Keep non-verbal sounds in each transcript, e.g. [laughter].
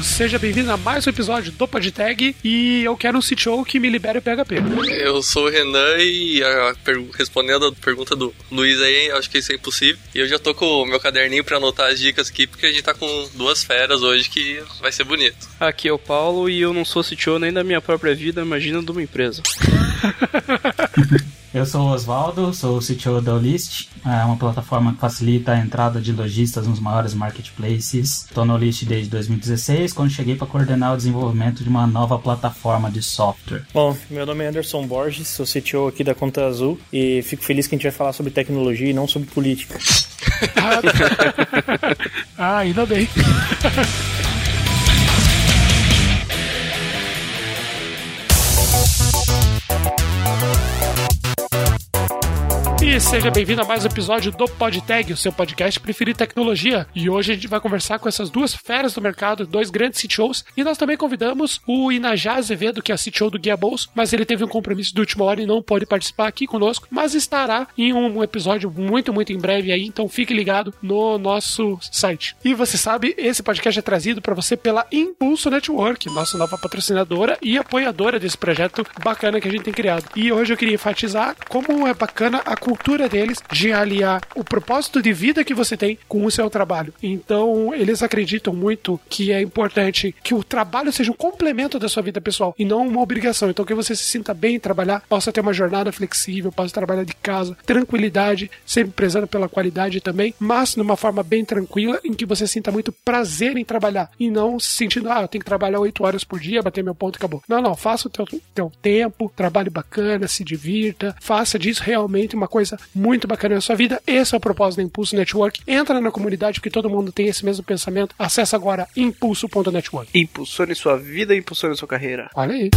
Seja bem-vindo a mais um episódio do PodTag e eu quero um CTO que me libere o PHP. Eu sou o Renan e a, respondendo a pergunta do Luiz aí, acho que isso é impossível. E eu já tô com o meu caderninho para anotar as dicas aqui, porque a gente tá com duas feras hoje que vai ser bonito. Aqui é o Paulo e eu não sou CTO nem da minha própria vida, imagina de uma empresa. [laughs] Eu sou o Oswaldo, sou o CTO da Olist, é uma plataforma que facilita a entrada de lojistas nos maiores marketplaces. Estou no Olist desde 2016, quando cheguei para coordenar o desenvolvimento de uma nova plataforma de software. Bom, meu nome é Anderson Borges, sou CTO aqui da Conta Azul e fico feliz que a gente vai falar sobre tecnologia e não sobre política. [laughs] ah, ainda bem. [laughs] E seja bem-vindo a mais um episódio do PodTag, o seu podcast preferido tecnologia. E hoje a gente vai conversar com essas duas feras do mercado, dois grandes CTOs. E nós também convidamos o Inajá Azevedo, que é CTO do Guia Bolso, mas ele teve um compromisso de última hora e não pôde participar aqui conosco, mas estará em um episódio muito, muito em breve aí, então fique ligado no nosso site. E você sabe, esse podcast é trazido para você pela Impulso Network, nossa nova patrocinadora e apoiadora desse projeto bacana que a gente tem criado. E hoje eu queria enfatizar como é bacana a cultura deles de aliar o propósito de vida que você tem com o seu trabalho. Então, eles acreditam muito que é importante que o trabalho seja um complemento da sua vida pessoal e não uma obrigação. Então, que você se sinta bem em trabalhar, possa ter uma jornada flexível, possa trabalhar de casa, tranquilidade, sempre prezando pela qualidade também, mas numa forma bem tranquila, em que você sinta muito prazer em trabalhar e não se sentindo, ah, eu tenho que trabalhar oito horas por dia, bater meu ponto e acabou. Não, não, faça o teu, teu tempo, trabalhe bacana, se divirta, faça disso realmente uma coisa coisa muito bacana na sua vida. Esse é o propósito da Impulso Network. Entra na comunidade porque todo mundo tem esse mesmo pensamento. Acesse agora impulso.network. Impulsione sua vida, impulsione sua carreira. Olha aí.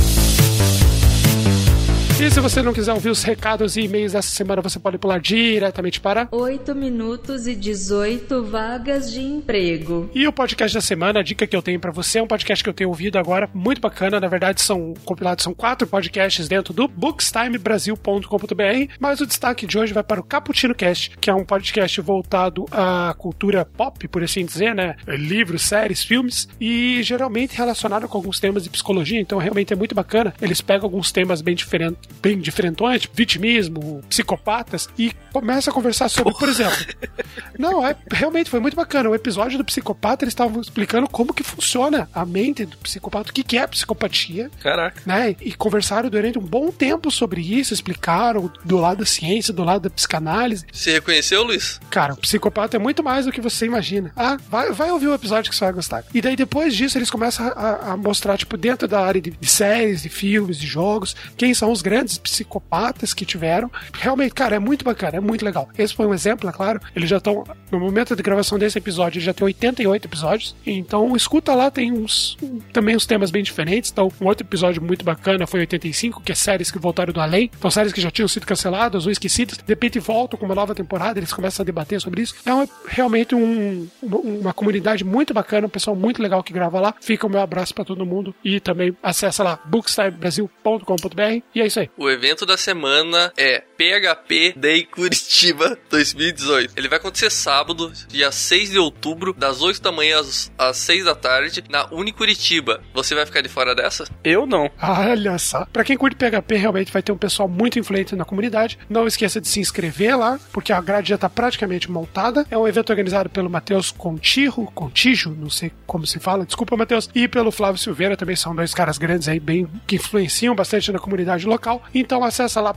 E se você não quiser ouvir os recados e e-mails dessa semana, você pode pular diretamente para 8 minutos e 18 vagas de emprego. E o podcast da semana, a dica que eu tenho para você é um podcast que eu tenho ouvido agora, muito bacana. Na verdade, são compilados, são quatro podcasts dentro do bookstimebrasil.com.br, mas o destaque de hoje vai para o Cappuccino Cast, que é um podcast voltado à cultura pop, por assim dizer, né? Livros, séries, filmes, e geralmente relacionado com alguns temas de psicologia, então realmente é muito bacana. Eles pegam alguns temas bem diferentes bem diferentões, tipo vitimismo, psicopatas, e começa a conversar sobre, por exemplo. [laughs] Não, é realmente foi muito bacana. O episódio do psicopata, eles estavam explicando como que funciona a mente do psicopata, o que, que é psicopatia. Caraca. Né? E conversaram durante um bom tempo sobre isso, explicaram do lado da ciência, do lado da psicanálise. Você reconheceu, Luiz? Cara, o psicopata é muito mais do que você imagina. Ah, vai, vai ouvir o episódio que você vai gostar. E daí depois disso, eles começam a, a mostrar, tipo, dentro da área de, de séries, de filmes, de jogos, quem são os grandes grandes psicopatas que tiveram. Realmente, cara, é muito bacana, é muito legal. Esse foi um exemplo, é claro. Eles já estão, no momento de gravação desse episódio, já tem 88 episódios. Então, escuta lá, tem uns também uns temas bem diferentes. Então, um outro episódio muito bacana foi 85, que é séries que voltaram do além. Então, séries que já tinham sido canceladas ou esquecidas, de repente voltam com uma nova temporada, eles começam a debater sobre isso. É realmente um, uma comunidade muito bacana, um pessoal muito legal que grava lá. Fica o meu abraço para todo mundo e também acessa lá bookstimebrasil.com.br e é isso aí. O evento da semana é PHP Day Curitiba [laughs] 2018. Ele vai acontecer sábado, dia 6 de outubro, das 8 da manhã às, às 6 da tarde, na Unicuritiba. Você vai ficar de fora dessa? Eu não. Olha só. Pra quem curte PHP, realmente vai ter um pessoal muito influente na comunidade. Não esqueça de se inscrever lá, porque a grade já tá praticamente montada. É um evento organizado pelo Matheus Contijo, Contijo, não sei como se fala, desculpa, Matheus, e pelo Flávio Silveira, também são dois caras grandes aí, bem, que influenciam bastante na comunidade local. Então acessa lá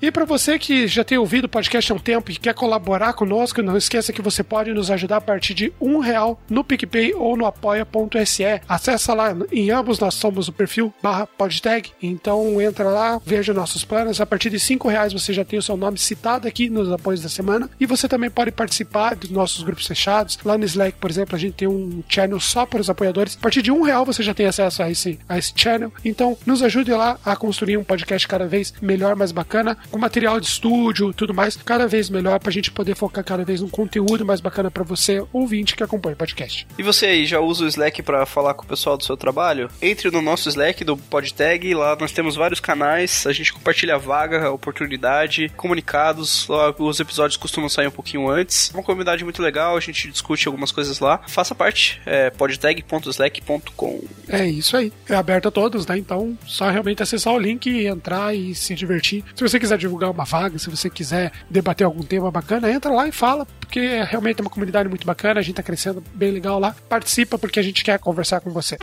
E para você que já tem ouvido o podcast há um tempo e quer colaborar conosco, não esqueça que você pode nos ajudar a partir de um real no PicPay ou no apoia.se. Acessa lá, em ambos nós somos o perfil barra podtag. Então entra lá, veja nossos planos. A partir de cinco reais você já tem o seu nome citado aqui nos apoios da semana. E você também pode participar dos nossos grupos fechados. Lá no Slack, por exemplo, a gente tem um channel só para os apoiadores. A partir de um real você já tem acesso a esse, a esse channel. Então nos ajude lá a construir um podcast cada vez melhor, mais bacana, com material de estúdio, tudo mais, cada vez melhor pra gente poder focar cada vez num conteúdo mais bacana para você, ouvinte que acompanha o podcast. E você aí, já usa o Slack para falar com o pessoal do seu trabalho? Entre no nosso Slack do PodTag, lá nós temos vários canais, a gente compartilha vaga, oportunidade, comunicados, os episódios costumam sair um pouquinho antes. É uma comunidade muito legal, a gente discute algumas coisas lá. Faça parte, é podtag.slack.com. É isso aí. É aberto a todos, né? Então, só realmente acessar o link e entrar e se divertir. Se você quiser divulgar uma vaga, se você quiser debater algum tema bacana, entra lá e fala, porque é realmente é uma comunidade muito bacana, a gente tá crescendo bem legal lá. Participa porque a gente quer conversar com você.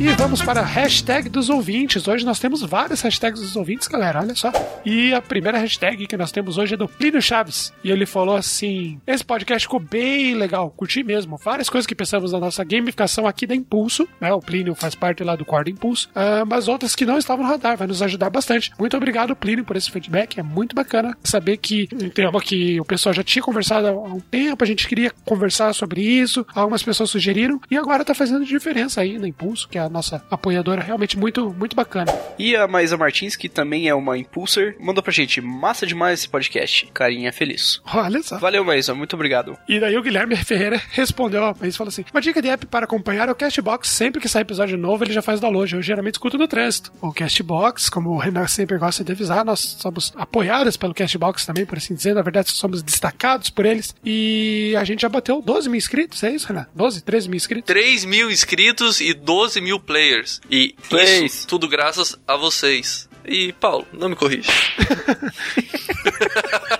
E vamos para a hashtag dos ouvintes. Hoje nós temos várias hashtags dos ouvintes, galera. Olha só. E a primeira hashtag que nós temos hoje é do Plínio Chaves. E ele falou assim: Esse podcast ficou bem legal, curti mesmo. Várias coisas que pensamos na nossa gamificação aqui da Impulso. Né? O Plínio faz parte lá do Corda Impulso. Uh, mas outras que não estavam no radar. Vai nos ajudar bastante. Muito obrigado, Plínio, por esse feedback. É muito bacana saber que um tema que o pessoal já tinha conversado há um tempo. A gente queria conversar sobre isso. Algumas pessoas sugeriram. E agora tá fazendo diferença aí na Impulso, que é a nossa apoiadora, realmente muito, muito bacana. E a Maísa Martins, que também é uma impulser, mandou pra gente, massa demais esse podcast, carinha feliz. Olha só. Valeu, Maísa, muito obrigado. E daí o Guilherme [laughs] Ferreira respondeu, ó, mas falou assim, uma dica de app para acompanhar é o Castbox, sempre que sai episódio novo ele já faz download, eu geralmente escuto no trânsito. O Castbox, como o Renan sempre gosta de avisar, nós somos apoiados pelo Castbox também, por assim dizer, na verdade somos destacados por eles, e a gente já bateu 12 mil inscritos, é isso, Renan? 12, 13 mil inscritos? 3 mil inscritos e 12 mil players. E Plays. isso tudo graças a vocês. E, Paulo, não me corrija. [laughs]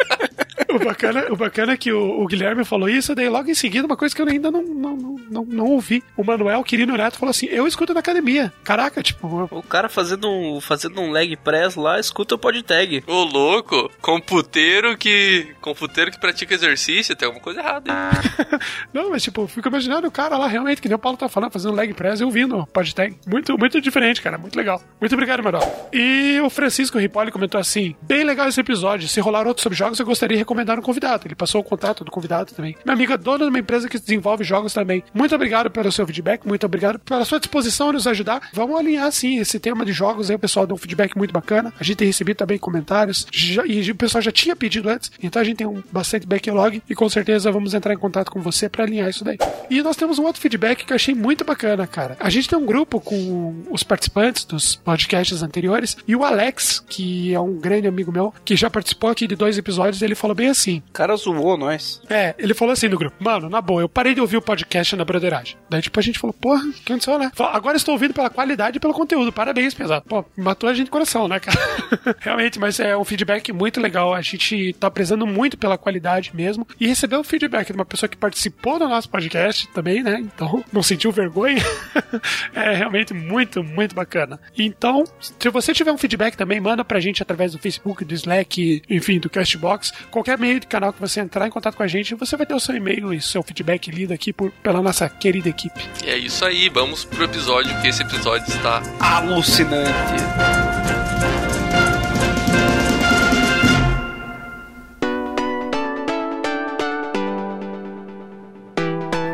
[laughs] o, bacana, o bacana é que o, o, Guilherme falou isso, daí logo em seguida, uma coisa que eu ainda não, não, não, não ouvi. O Manuel Quirino Neto falou assim: Eu escuto na academia. Caraca, tipo. O cara fazendo um, fazendo um leg press lá, escuta o podtag. Ô, louco, computeiro que. Computeiro que pratica exercício, tem alguma coisa errada aí. [laughs] não, mas tipo, fico imaginando o cara lá realmente, que nem o Paulo tá falando, fazendo leg press e ouvindo o podtag. Muito, muito diferente, cara. Muito legal. Muito obrigado, Manuel. E o Francisco Ripoli comentou assim: Bem legal esse episódio. Se rolar outros sobre jogos, eu gostaria de recomendar um convidado. Ele passou o contato do convidado também. Minha amiga dona de uma empresa que desenvolve jogos também. Muito obrigado pelo seu feedback, muito obrigado pela sua disposição em nos ajudar. Vamos alinhar sim esse tema de jogos aí. O pessoal deu um feedback muito bacana. A gente tem recebido também comentários. Já, e o pessoal já tinha pedido antes. Então a gente tem um bastante backlog e com certeza vamos entrar em contato com você para alinhar isso daí. E nós temos um outro feedback que eu achei muito bacana, cara. A gente tem um grupo com os participantes dos podcasts anteriores e o Alex, que é um grande amigo meu, que já participou aqui de dois episódios, ele falou bem assim: O cara zoou nós. É, ele falou assim no grupo: Mano, na boa, eu parei de ouvir o podcast na broderagem. Daí, tipo, a gente falou: Porra, o que aconteceu, né? Falou, Agora estou ouvindo pela qualidade e pelo conteúdo. Parabéns, pesado. Pô, matou a gente de coração, né, cara? [laughs] Realmente, mas é um feedback muito legal. A gente tá prezando muito pela qualidade mesmo. E recebeu o feedback de uma pessoa que participou do nosso podcast também, né? Então, [laughs] não sentiu vergonha. [laughs] é realmente muito, muito bacana. Então, se você tiver um feedback também, manda pra gente através do Facebook, do Slack, enfim, do Castbox. Qualquer meio de canal que você entrar em contato com a gente, você vai ter o seu e-mail e seu feedback lido aqui por, pela nossa querida equipe. E é isso aí, vamos pro episódio, que esse episódio está alucinante.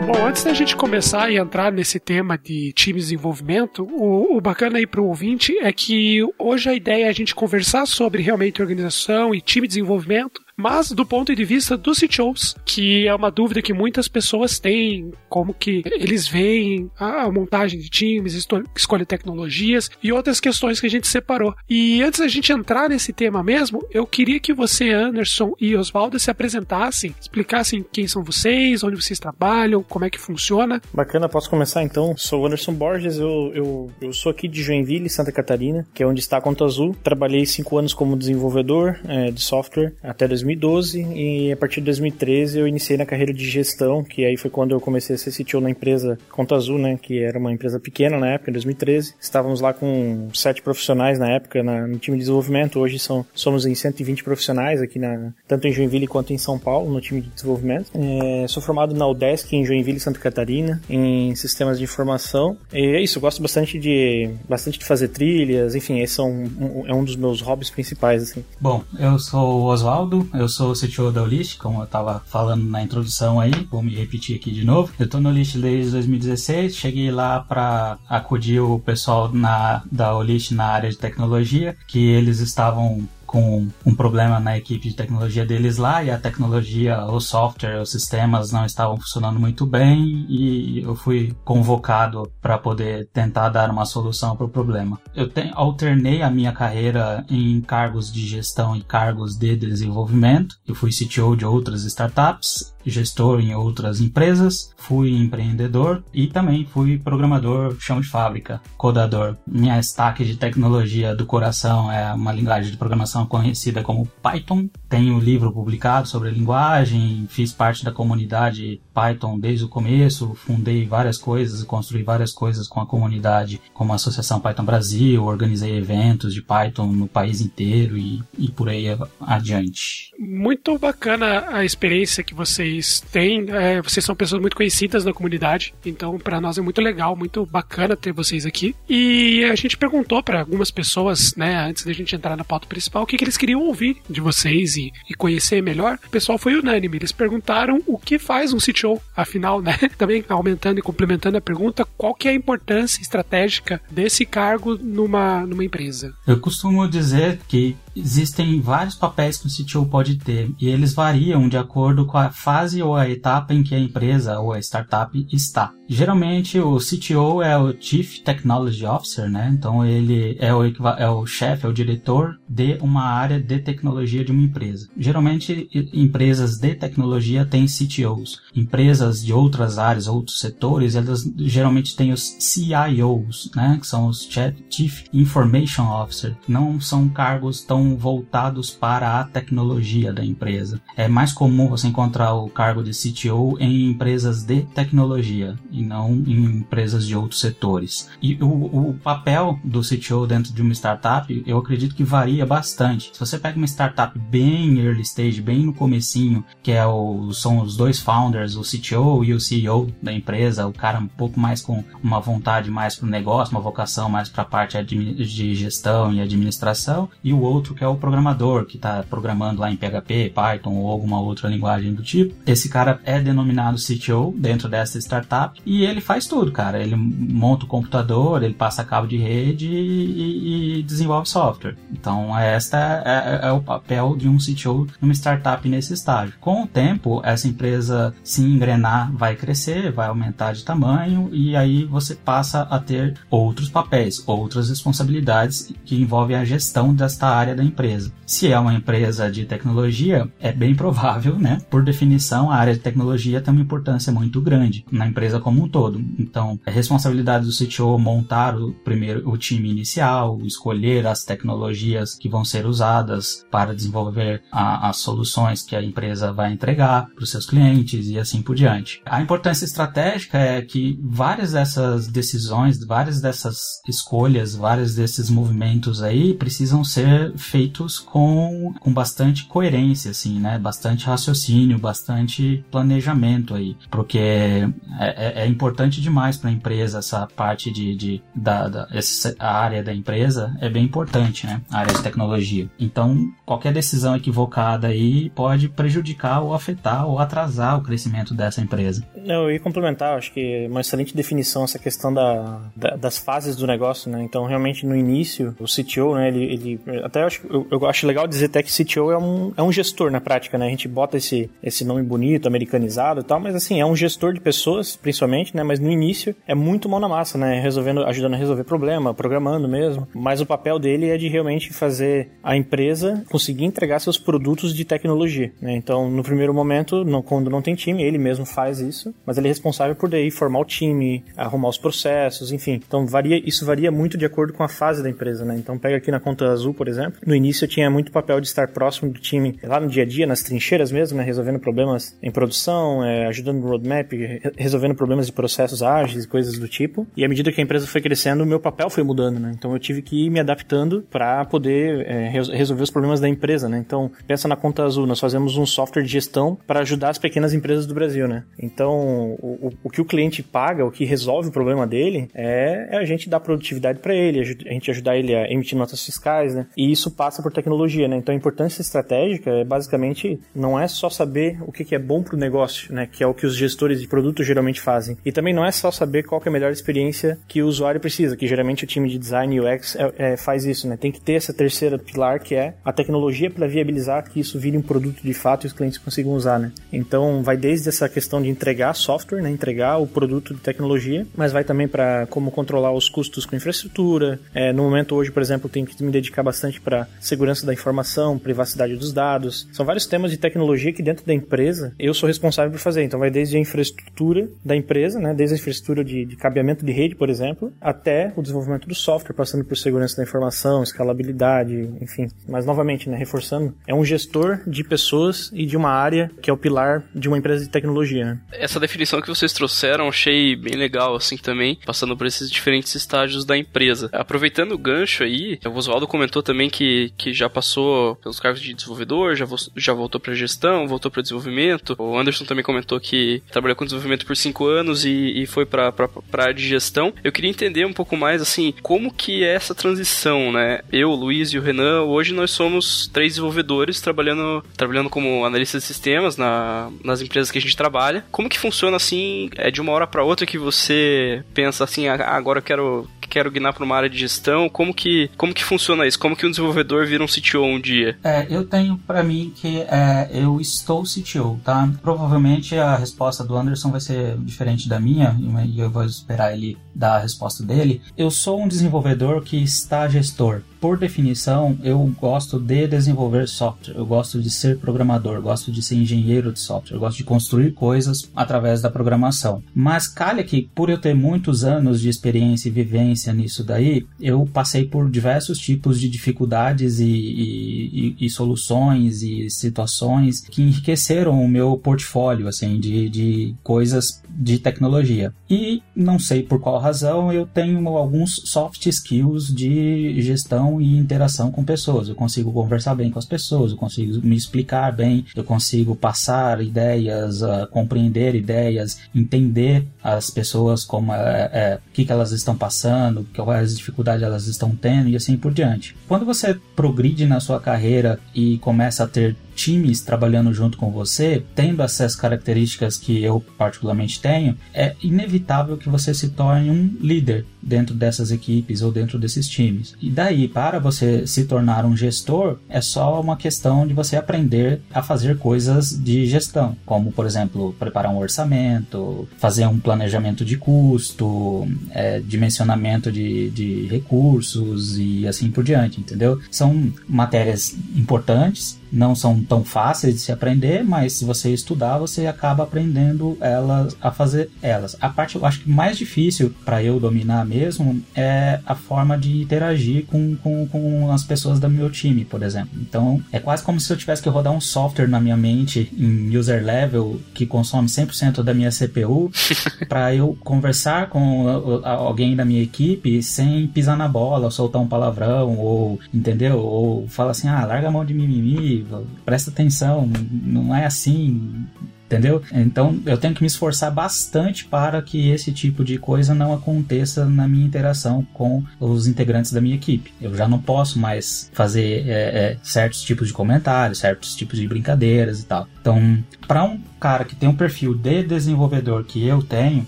Bom, antes da gente começar e entrar nesse tema de time de desenvolvimento, o, o bacana aí para o ouvinte é que hoje a ideia é a gente conversar sobre realmente organização e time de desenvolvimento, mas do ponto de vista dos CTOs, que é uma dúvida que muitas pessoas têm, como que eles veem a montagem de times, escolha tecnologias e outras questões que a gente separou. E antes da gente entrar nesse tema mesmo, eu queria que você, Anderson e Oswaldo, se apresentassem, explicassem quem são vocês, onde vocês trabalham, como é que funciona. Bacana, posso começar então? Sou o Anderson Borges, eu, eu, eu sou aqui de Joinville, Santa Catarina, que é onde está a Conta Azul. Trabalhei cinco anos como desenvolvedor é, de software até 2000 2012 e a partir de 2013 eu iniciei na carreira de gestão, que aí foi quando eu comecei a ser CTO na empresa Conta Azul, né, que era uma empresa pequena na época, em 2013. Estávamos lá com sete profissionais na época na, no time de desenvolvimento, hoje são, somos em 120 profissionais aqui, na, tanto em Joinville quanto em São Paulo, no time de desenvolvimento. É, sou formado na UDESC em Joinville, Santa Catarina, em sistemas de informação. E é isso, gosto bastante de, bastante de fazer trilhas, enfim, esse é um, um, é um dos meus hobbies principais, assim. Bom, eu sou o Oswaldo, eu sou o CTO da Olist, como eu estava falando na introdução aí, vou me repetir aqui de novo. Eu estou no Olist desde 2016, cheguei lá para acudir o pessoal na, da Olist na área de tecnologia, que eles estavam com um problema na equipe de tecnologia deles lá e a tecnologia, o software, os sistemas não estavam funcionando muito bem e eu fui convocado para poder tentar dar uma solução para o problema. Eu te, alternei a minha carreira em cargos de gestão e cargos de desenvolvimento. Eu fui CTO de outras startups gestor em outras empresas, fui empreendedor e também fui programador chão de fábrica, codador. Minha stack de tecnologia do coração é uma linguagem de programação conhecida como Python. Tenho um livro publicado sobre a linguagem, fiz parte da comunidade Python desde o começo, fundei várias coisas construí várias coisas com a comunidade, como a Associação Python Brasil, organizei eventos de Python no país inteiro e, e por aí adiante. Muito bacana a experiência que vocês vocês têm. É, vocês são pessoas muito conhecidas na comunidade, então para nós é muito legal, muito bacana ter vocês aqui. E a gente perguntou para algumas pessoas, né, antes da gente entrar na pauta principal, o que, que eles queriam ouvir de vocês e, e, conhecer melhor. O pessoal foi unânime, eles perguntaram o que faz um CTO, afinal, né, [laughs] também aumentando e complementando a pergunta, qual que é a importância estratégica desse cargo numa, numa empresa? Eu costumo dizer que existem vários papéis que o CTO pode ter e eles variam de acordo com a fase ou a etapa em que a empresa ou a startup está. Geralmente o CTO é o Chief Technology Officer, né? Então ele é o, é o chefe, é o diretor de uma área de tecnologia de uma empresa. Geralmente empresas de tecnologia têm CTOs. Empresas de outras áreas, outros setores, elas geralmente têm os CIOs, né? Que são os Chief Information Officer. Não são cargos tão voltados para a tecnologia da empresa. É mais comum você encontrar o cargo de CTO em empresas de tecnologia e não em empresas de outros setores. E o, o papel do CTO dentro de uma startup, eu acredito que varia bastante. Se você pega uma startup bem early stage, bem no comecinho, que é o, são os dois founders, o CTO e o CEO da empresa, o cara um pouco mais com uma vontade mais para o negócio, uma vocação mais para a parte de gestão e administração, e o outro que é o programador, que está programando lá em PHP, Python ou alguma outra linguagem do tipo. Esse cara é denominado CTO dentro dessa startup e ele faz tudo, cara. Ele monta o computador, ele passa cabo de rede e, e desenvolve software. Então, esta é, é, é, o papel de um CTO numa startup nesse estágio. Com o tempo, essa empresa se engrenar vai crescer, vai aumentar de tamanho e aí você passa a ter outros papéis, outras responsabilidades que envolvem a gestão desta área da empresa. Se é uma empresa de tecnologia, é bem provável, né? Por definição, a área de tecnologia tem uma importância muito grande na empresa como como um todo. Então, é responsabilidade do CTO montar o primeiro o time inicial, escolher as tecnologias que vão ser usadas para desenvolver a, as soluções que a empresa vai entregar para os seus clientes e assim por diante. A importância estratégica é que várias dessas decisões, várias dessas escolhas, vários desses movimentos aí precisam ser feitos com, com bastante coerência, assim, né? Bastante raciocínio, bastante planejamento aí, porque é, é, é importante demais para a empresa essa parte de, de da, da essa, área da empresa é bem importante, né? A área de tecnologia. Então, qualquer decisão equivocada aí pode prejudicar ou afetar ou atrasar o crescimento dessa empresa. Eu ia complementar, acho que é uma excelente definição essa questão da, da, das fases do negócio, né? Então, realmente no início, o CTO, né? Ele, ele até eu acho, eu, eu acho legal dizer até que CTO é um, é um gestor na prática, né? A gente bota esse, esse nome bonito, americanizado e tal, mas assim, é um gestor de pessoas, principalmente né? Mas no início é muito mão na massa, né? Resolvendo, ajudando a resolver problema, programando mesmo. Mas o papel dele é de realmente fazer a empresa conseguir entregar seus produtos de tecnologia, né? Então, no primeiro momento, quando não tem time, ele mesmo faz isso, mas ele é responsável por daí formar o time, arrumar os processos, enfim. Então, varia, isso varia muito de acordo com a fase da empresa, né? Então, pega aqui na conta azul, por exemplo. No início eu tinha muito papel de estar próximo do time lá no dia a dia, nas trincheiras mesmo, né? Resolvendo problemas em produção, é, ajudando no roadmap, resolvendo problemas de processos ágeis e coisas do tipo. E à medida que a empresa foi crescendo, o meu papel foi mudando, né? Então eu tive que ir me adaptando para poder é, resolver os problemas da empresa, né? Então, pensa na Conta Azul, nós fazemos um software de gestão para ajudar as pequenas empresas do Brasil, né? Então, o, o, que o cliente paga, o que resolve o problema dele, é, é a gente dar produtividade para ele, a gente ajudar ele a emitir notas fiscais, né? E isso passa por tecnologia, né? Então, a importância estratégica é basicamente não é só saber o que, que é bom para o negócio, né? Que é o que os gestores de produto geralmente fazem. E também não é só saber qual é a melhor experiência que o usuário precisa, que geralmente o time de design e UX é, é, faz isso, né? Tem que ter essa terceira pilar que é a tecnologia para viabilizar que isso vire um produto de fato e os clientes consigam usar, né? Então, vai desde essa questão de entregar software, né? Entregar o produto de tecnologia, mas vai também para como controlar os custos com infraestrutura. É, no momento hoje, por exemplo, tenho que me dedicar bastante para segurança da informação, privacidade dos dados. São vários temas de tecnologia que dentro da empresa eu sou responsável por fazer. Então vai desde a infraestrutura da empresa, né, desde a infraestrutura de, de cabeamento de rede, por exemplo, até o desenvolvimento do software, passando por segurança da informação, escalabilidade, enfim. Mas novamente, né, reforçando, é um gestor de pessoas e de uma área que é o pilar de uma empresa de tecnologia. Né? Essa definição que vocês trouxeram, achei bem legal assim também, passando por esses diferentes estágios da empresa. Aproveitando o gancho aí, o Oswaldo comentou também que, que já passou pelos cargos de desenvolvedor, já, vo já voltou para gestão, voltou para desenvolvimento. O Anderson também comentou que trabalhou com desenvolvimento por cinco anos e, e foi para a área de gestão. Eu queria entender um pouco mais assim, como que é essa transição, né? Eu, o Luiz e o Renan, hoje nós somos três desenvolvedores trabalhando, trabalhando como analistas de sistemas na, nas empresas que a gente trabalha. Como que funciona assim, é de uma hora para outra que você pensa assim, ah, agora eu quero quero guinar para uma área de gestão, como que, como que funciona isso? Como que um desenvolvedor vira um CTO um dia? É, eu tenho para mim que é, eu estou CTO, tá? Provavelmente a resposta do Anderson vai ser diferente da minha, e eu vou esperar ele dar a resposta dele. Eu sou um desenvolvedor que está gestor por definição, eu gosto de desenvolver software, eu gosto de ser programador, gosto de ser engenheiro de software, eu gosto de construir coisas através da programação. Mas calha que, por eu ter muitos anos de experiência e vivência nisso daí, eu passei por diversos tipos de dificuldades e, e, e, e soluções e situações que enriqueceram o meu portfólio, assim, de, de coisas de tecnologia. E não sei por qual razão eu tenho alguns soft skills de gestão e interação com pessoas. Eu consigo conversar bem com as pessoas, eu consigo me explicar bem, eu consigo passar ideias, uh, compreender ideias, entender as pessoas como é, é, o que, que elas estão passando, quais dificuldades elas estão tendo e assim por diante. Quando você progride na sua carreira e começa a ter times trabalhando junto com você, tendo essas características que eu particularmente tenho, é inevitável que você se torne um líder dentro dessas equipes ou dentro desses times. E daí, para você se tornar um gestor, é só uma questão de você aprender a fazer coisas de gestão, como, por exemplo, preparar um orçamento, fazer um planejamento de custo, é, dimensionamento de, de recursos e assim por diante, entendeu? São matérias importantes não são tão fáceis de se aprender, mas se você estudar, você acaba aprendendo elas a fazer elas. A parte eu acho que mais difícil para eu dominar mesmo é a forma de interagir com, com, com as pessoas do meu time, por exemplo. Então, é quase como se eu tivesse que rodar um software na minha mente em user level que consome 100% da minha CPU [laughs] para eu conversar com alguém da minha equipe sem pisar na bola, soltar um palavrão ou, entendeu? Ou fala assim: "Ah, larga a mão de mimimi, presta atenção, não é assim, entendeu? Então eu tenho que me esforçar bastante para que esse tipo de coisa não aconteça na minha interação com os integrantes da minha equipe. Eu já não posso mais fazer é, é, certos tipos de comentários, certos tipos de brincadeiras e tal. Então, para um cara que tem um perfil de desenvolvedor que eu tenho,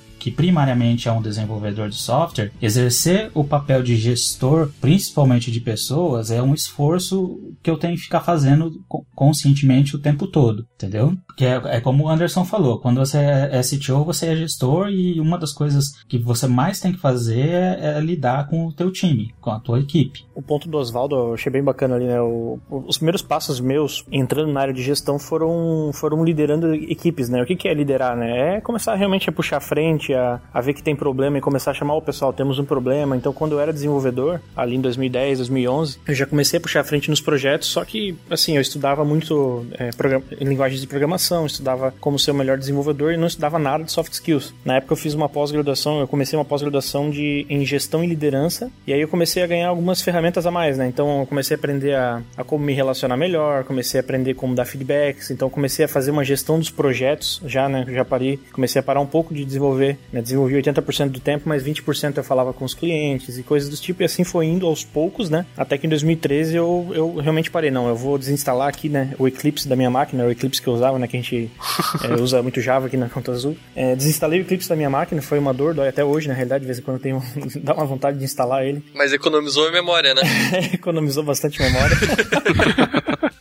que primariamente é um desenvolvedor de software, exercer o papel de gestor, principalmente de pessoas, é um esforço que eu tenho que ficar fazendo conscientemente o tempo todo, entendeu? Que é, é como o Anderson falou, quando você é, é CTO, você é gestor e uma das coisas que você mais tem que fazer é, é lidar com o teu time, com a tua equipe. O ponto do Oswaldo eu achei bem bacana ali, né? O, os primeiros passos meus entrando na área de gestão foram, foram liderando equipes, né? O que, que é liderar, né? É começar realmente a puxar a frente, a, a ver que tem problema e começar a chamar o pessoal, temos um problema. Então, quando eu era desenvolvedor, ali em 2010, 2011, eu já comecei a puxar a frente nos projetos, só que, assim, eu estudava muito é, linguagens de programação, estudava como ser o melhor desenvolvedor e não estudava nada de soft skills. Na época eu fiz uma pós-graduação, eu comecei uma pós-graduação de em gestão e liderança, e aí eu comecei a ganhar algumas ferramentas a mais, né? Então eu comecei a aprender a, a como me relacionar melhor, comecei a aprender como dar feedbacks, então comecei a fazer uma gestão dos projetos, já, né? Já parei, comecei a parar um pouco de desenvolver, né? Desenvolvi 80% do tempo, mas 20% eu falava com os clientes e coisas do tipo, e assim foi indo aos poucos, né? Até que em 2013 eu, eu realmente parei, não, eu vou desinstalar aqui, né? O Eclipse da minha máquina, o Eclipse que eu usava, né? Que a gente é, usa muito Java aqui na Conta Azul. É, desinstalei o Eclipse da minha máquina, foi uma dor, dói até hoje, na realidade, de vez em quando tenho, [laughs] dá uma vontade de instalar ele. Mas economizou a memória, né? [laughs] economizou bastante memória. [laughs]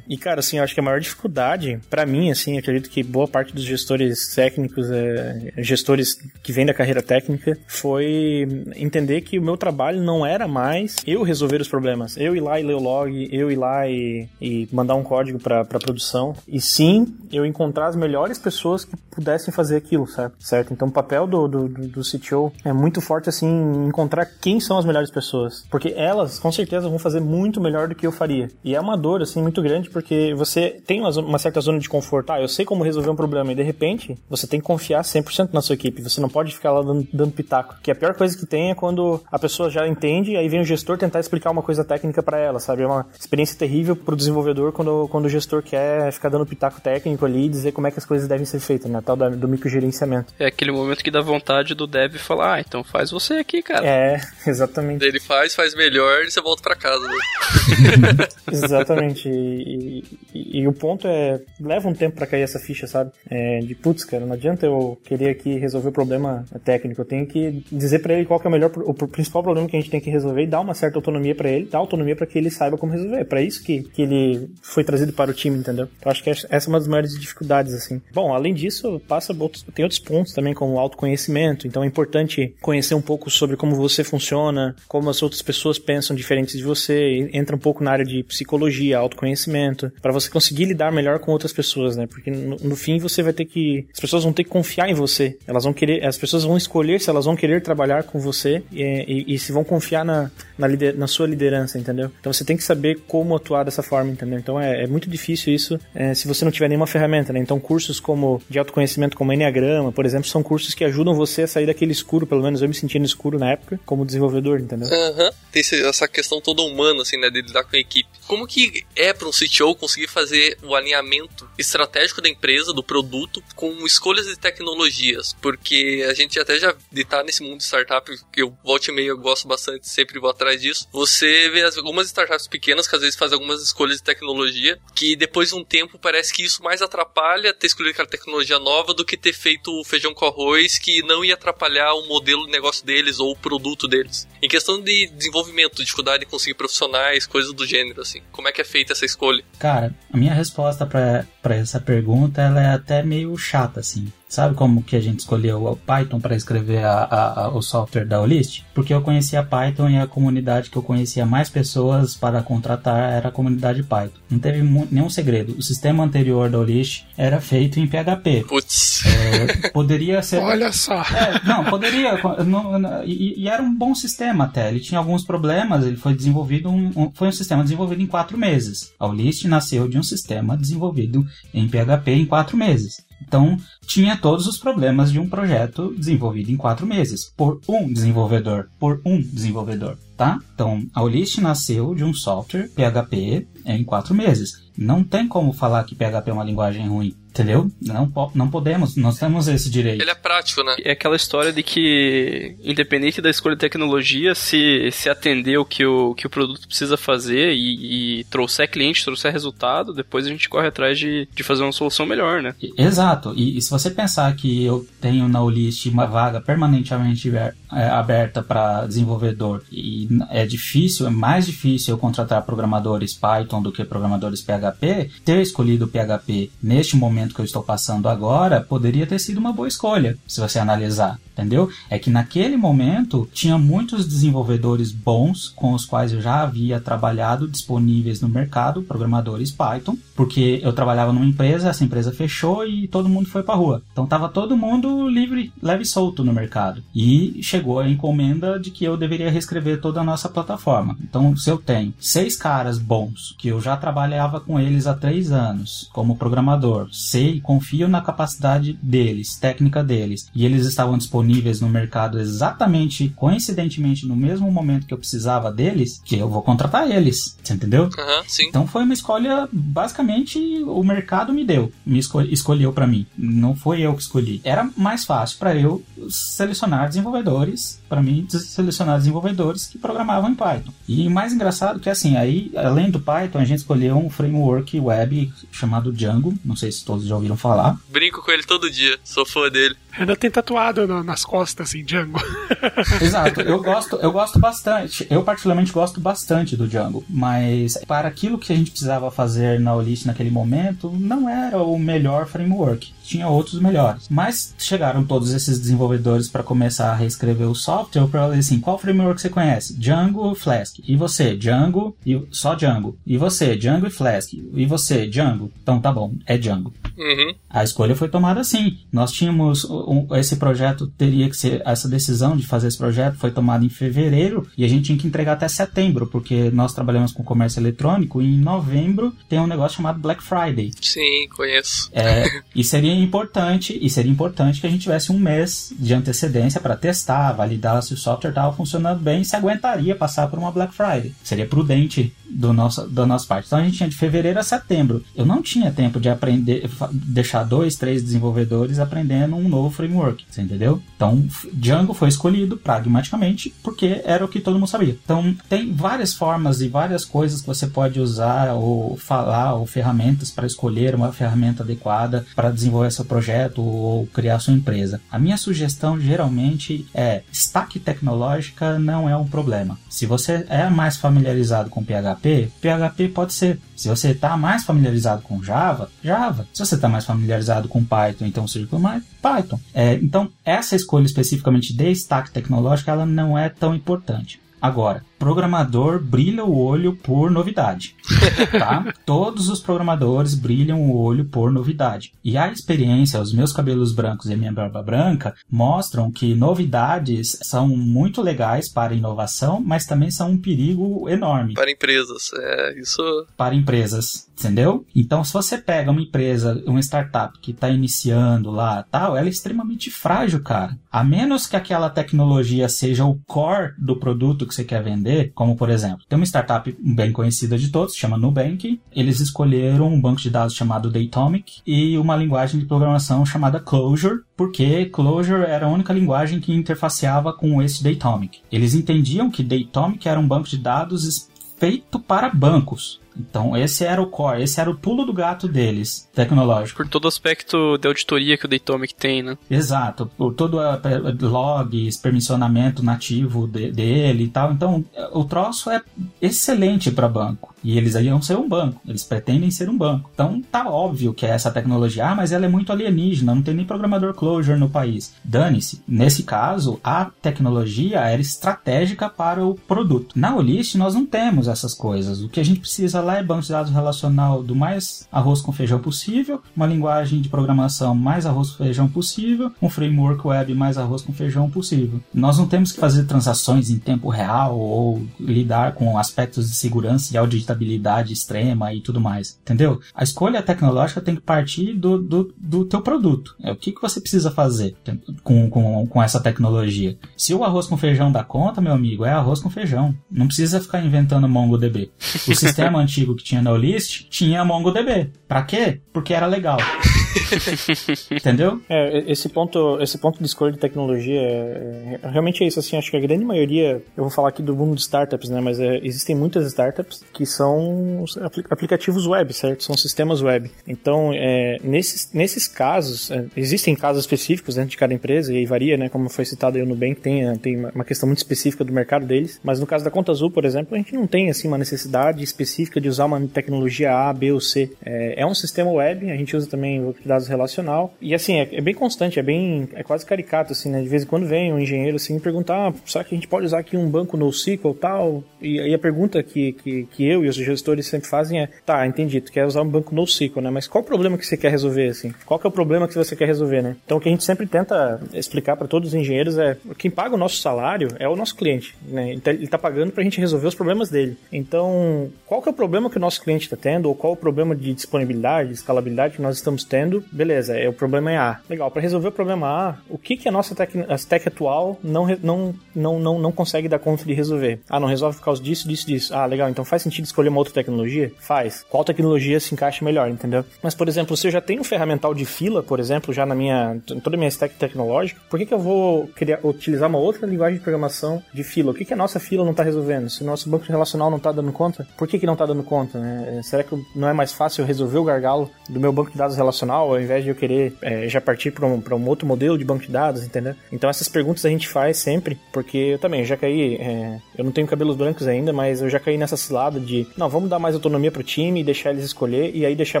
E cara, assim, eu acho que a maior dificuldade, para mim, assim, acredito que boa parte dos gestores técnicos, é, gestores que vêm da carreira técnica, foi entender que o meu trabalho não era mais eu resolver os problemas, eu ir lá e ler o log, eu ir lá e, e mandar um código para produção, e sim eu encontrar as melhores pessoas que pudessem fazer aquilo, certo? certo? Então o papel do, do, do CTO é muito forte, assim, encontrar quem são as melhores pessoas, porque elas com certeza vão fazer muito melhor do que eu faria. E é uma dor, assim, muito grande, porque você tem uma, uma, certa zona de conforto. Ah, eu sei como resolver um problema, e de repente você tem que confiar 100% na sua equipe. Você não pode ficar lá dando, dando pitaco. Que a pior coisa que tem é quando a pessoa já entende, e aí vem o gestor tentar explicar uma coisa técnica para ela, sabe? É uma experiência terrível pro desenvolvedor quando, quando o gestor quer ficar dando pitaco técnico ali e dizer como é que as coisas devem ser feitas, né? Tal do microgerenciamento. É aquele momento que dá vontade do dev falar, ah, então faz você aqui, cara. É, [laughs] exatamente. Ele faz, faz melhor e você volta para casa, né? [laughs] exatamente. E, e, e, o ponto é, leva um tempo para cair essa ficha, sabe? É, de putz, cara, não adianta eu querer aqui resolver o problema técnico. Eu tenho que dizer para ele qual é o melhor, o principal problema que a gente tem que resolver e dar uma certa autonomia para ele, dar autonomia para que ele saiba como resolver. É para isso que, que ele foi trazido para o time, entendeu? Então acho que essa é uma das maiores dificuldades, assim. Bom, além disso, passa outros, tem outros pontos também, como autoconhecimento. Então é importante conhecer um pouco sobre como você funciona, como as outras pessoas pensam diferentes de você. Entra um pouco na área de psicologia, autoconhecimento, para você conseguir lidar melhor com outras pessoas, né? Porque no, no, fim você vai ter que. As pessoas vão ter que confiar em você. Elas vão querer. As pessoas vão escolher se elas vão querer trabalhar com você e, e, e se vão confiar na, na, lider, na, sua liderança, entendeu? Então você tem que saber como atuar dessa forma, entendeu? Então é, é muito difícil isso é, se você não tiver nenhuma ferramenta, né? Então cursos como de autoconhecimento, como Enneagrama, por exemplo, são cursos que ajudam você a sair daquele escuro, pelo menos eu me sentia no escuro na época, como desenvolvedor, entendeu? Uhum. Tem essa questão toda humana, assim, né? De lidar com a equipe. Como que é para um CTO conseguir fazer o alinhamento estratégico da empresa, do produto, com escolhas de tecnologias? Porque a gente até já está nesse mundo de startup, que eu volte e meio eu gosto bastante, sempre vou atrás disso. Você vê algumas startups pequenas que às vezes fazem algumas escolhas de tecnologia, que depois de um tempo parece que isso mais atrapalha ter escolhido aquela tecnologia nova do que ter feito o feijão com arroz, que não ia atrapalhar o modelo de negócio deles ou o produto deles. Em questão de desenvolvimento, dificuldade de conseguir profissionais, coisas do gênero, assim. Como é que é feita essa escolha? Cara, a minha resposta para essa pergunta ela é até meio chata, assim. Sabe como que a gente escolheu o Python para escrever a, a, a, o software da Olist? Porque eu conhecia Python e a comunidade que eu conhecia mais pessoas para contratar era a comunidade Python. Não teve nenhum segredo. O sistema anterior da Olist era feito em PHP. Putz. É, poderia ser. Olha só. É, não, poderia. Não, não, e, e, era um bom sistema até. Ele tinha alguns problemas. Ele foi desenvolvido. Um, um, foi um sistema desenvolvido em quatro meses. A Olist nasceu de um sistema desenvolvido em PHP em quatro meses. Então, tinha todos os problemas de um projeto desenvolvido em quatro meses, por um desenvolvedor, por um desenvolvedor, tá? Então, a Olist nasceu de um software PHP em quatro meses. Não tem como falar que PHP é uma linguagem ruim. Entendeu? Não, não podemos, nós temos esse direito. Ele é prático, né? É aquela história de que, independente da escolha de tecnologia, se, se atender o que o, que o produto precisa fazer e, e trouxer cliente, trouxer resultado, depois a gente corre atrás de, de fazer uma solução melhor, né? Exato. E, e se você pensar que eu tenho na Ulist uma vaga permanentemente é, aberta para desenvolvedor e é difícil, é mais difícil eu contratar programadores Python do que programadores PHP, ter escolhido PHP neste momento que eu estou passando agora poderia ter sido uma boa escolha, se você analisar. Entendeu? É que naquele momento tinha muitos desenvolvedores bons com os quais eu já havia trabalhado disponíveis no mercado, programadores Python, porque eu trabalhava numa empresa, essa empresa fechou e todo mundo foi para rua. Então tava todo mundo livre, leve e solto no mercado. E chegou a encomenda de que eu deveria reescrever toda a nossa plataforma. Então, se eu tenho seis caras bons, que eu já trabalhava com eles há três anos como programador, sei confio na capacidade deles, técnica deles, e eles estavam disponíveis no mercado exatamente, coincidentemente, no mesmo momento que eu precisava deles, que eu vou contratar eles. Você entendeu? Uhum, sim. Então foi uma escolha, basicamente, o mercado me deu, me escol escolheu para mim. Não foi eu que escolhi. Era mais fácil para eu selecionar desenvolvedores, para mim selecionar desenvolvedores que programavam em Python. E mais engraçado que assim, aí além do Python, a gente escolheu um framework web chamado Django, não sei se todos já ouviram falar. Brinco com ele todo dia, sou fã dele. Ainda tem tatuado no, nas costas, assim, Django. [laughs] Exato, eu gosto, eu gosto bastante. Eu particularmente gosto bastante do Django, mas para aquilo que a gente precisava fazer na Olist naquele momento, não era o melhor framework. Tinha outros melhores. Mas chegaram todos esses desenvolvedores para começar a reescrever o software. Eu falei assim: qual framework você conhece? Django, Flask. E você? Django e só Django. E você? Django e Flask. E você? Django. Então tá bom, é Django. Uhum. A escolha foi tomada assim. Nós tínhamos um, esse projeto teria que ser essa decisão de fazer esse projeto foi tomada em fevereiro e a gente tinha que entregar até setembro porque nós trabalhamos com comércio eletrônico e em novembro tem um negócio chamado Black Friday. Sim, conheço. É, e seria importante e seria importante que a gente tivesse um mês de antecedência para testar, validar se o software estava funcionando bem, se aguentaria passar por uma Black Friday. Seria prudente do nosso, da nossa parte. Então a gente tinha de fevereiro a setembro. Eu não tinha tempo de aprender, deixar dois, três desenvolvedores aprendendo um novo framework, você entendeu? Então Django foi escolhido pragmaticamente porque era o que todo mundo sabia. Então tem várias formas e várias coisas que você pode usar ou falar ou ferramentas para escolher uma ferramenta adequada para desenvolver seu projeto ou criar sua empresa. A minha sugestão geralmente é stack tecnológica não é um problema. Se você é mais familiarizado com PHP PHP, pode ser. Se você está mais familiarizado com Java, Java. Se você está mais familiarizado com Python, então com mais Python. É, então, essa escolha especificamente de stack tecnológica, ela não é tão importante. Agora, programador brilha o olho por novidade, [laughs] tá? Todos os programadores brilham o olho por novidade. E a experiência, os meus cabelos brancos e a minha barba branca mostram que novidades são muito legais para inovação, mas também são um perigo enorme. Para empresas, é isso. Para empresas, entendeu? Então, se você pega uma empresa, uma startup que está iniciando lá, tal, ela é extremamente frágil, cara. A menos que aquela tecnologia seja o core do produto que você quer vender, como por exemplo, tem uma startup bem conhecida de todos, chama Nubank. Eles escolheram um banco de dados chamado Datomic e uma linguagem de programação chamada Clojure, porque Clojure era a única linguagem que interfaceava com esse Datomic. Eles entendiam que Datomic era um banco de dados feito para bancos. Então, esse era o core, esse era o pulo do gato deles, tecnológico. Por todo o aspecto de auditoria que o Datomic tem, né? Exato, por todo o logs, permissionamento nativo de, dele e tal. Então, o troço é excelente para banco. E eles iam ser um banco, eles pretendem ser um banco. Então, tá óbvio que é essa tecnologia, ah, mas ela é muito alienígena, não tem nem programador Clojure no país. Dane-se. Nesse caso, a tecnologia era estratégica para o produto. Na Olist, nós não temos essas coisas. O que a gente precisa lá é banco de dados relacional do mais arroz com feijão possível, uma linguagem de programação mais arroz com feijão possível, um framework web mais arroz com feijão possível. Nós não temos que fazer transações em tempo real ou lidar com aspectos de segurança e auditabilidade extrema e tudo mais, entendeu? A escolha tecnológica tem que partir do, do, do teu produto. É o que, que você precisa fazer com, com, com essa tecnologia. Se o arroz com feijão dá conta, meu amigo, é arroz com feijão. Não precisa ficar inventando MongoDB. O [laughs] sistema antigo que tinha no list tinha MongoDB. Pra quê? Porque era legal. [laughs] [laughs] Entendeu? É, esse ponto, esse ponto de escolha de tecnologia é, é, realmente é isso. Assim, acho que a grande maioria, eu vou falar aqui do mundo de startups, né? Mas é, existem muitas startups que são aplicativos web, certo? São sistemas web. Então, é, nesses, nesses casos, é, existem casos específicos dentro de cada empresa e aí varia, né? Como foi citado aí no Nubank, tem, tem uma questão muito específica do mercado deles. Mas no caso da Conta Azul, por exemplo, a gente não tem assim uma necessidade específica de usar uma tecnologia A, B ou C. É, é um sistema web. A gente usa também de dados relacional. E assim, é, é, bem constante, é bem. é quase caricato, assim, né? De vez em quando vem um engenheiro assim perguntar: ah, será que a gente pode usar aqui um banco NoSQL tal? E aí a pergunta que, que, que eu e os gestores sempre fazem é: tá, entendi, tu quer usar um banco NoSQL, né? Mas qual o problema que você quer resolver, assim? Qual que é o problema que você quer resolver, né? Então o que a gente sempre tenta explicar para todos os engenheiros é: quem paga o nosso salário é o nosso cliente, né? Ele está pagando para a gente resolver os problemas dele. Então, qual que é o problema que o nosso cliente está tendo? Ou qual o problema de disponibilidade, escalabilidade que nós estamos tendo? Beleza, é o problema é A. Legal, para resolver o problema A, o que, que a nossa tech, atual não, não, não, não, não consegue dar conta de resolver? Ah, não resolve por causa disso, disso, disso. Ah, legal, então faz sentido escolher uma outra tecnologia? Faz. Qual tecnologia se encaixa melhor, entendeu? Mas, por exemplo, se eu já tenho um ferramental de fila, por exemplo, já na minha, toda a minha stack tecnológica, por que, que eu vou querer utilizar uma outra linguagem de programação de fila? O que, que a nossa fila não está resolvendo? Se o nosso banco relacional não está dando conta, por que, que não está dando conta? Né? Será que não é mais fácil resolver o gargalo do meu banco de dados relacional ao invés de eu querer é, já partir para um, um outro modelo de banco de dados, entendeu? Então essas perguntas a gente faz sempre, porque eu também já caí, é, eu não tenho cabelos brancos ainda, mas eu já caí nessa cilada de, não, vamos dar mais autonomia pro time e deixar eles escolher, e aí deixar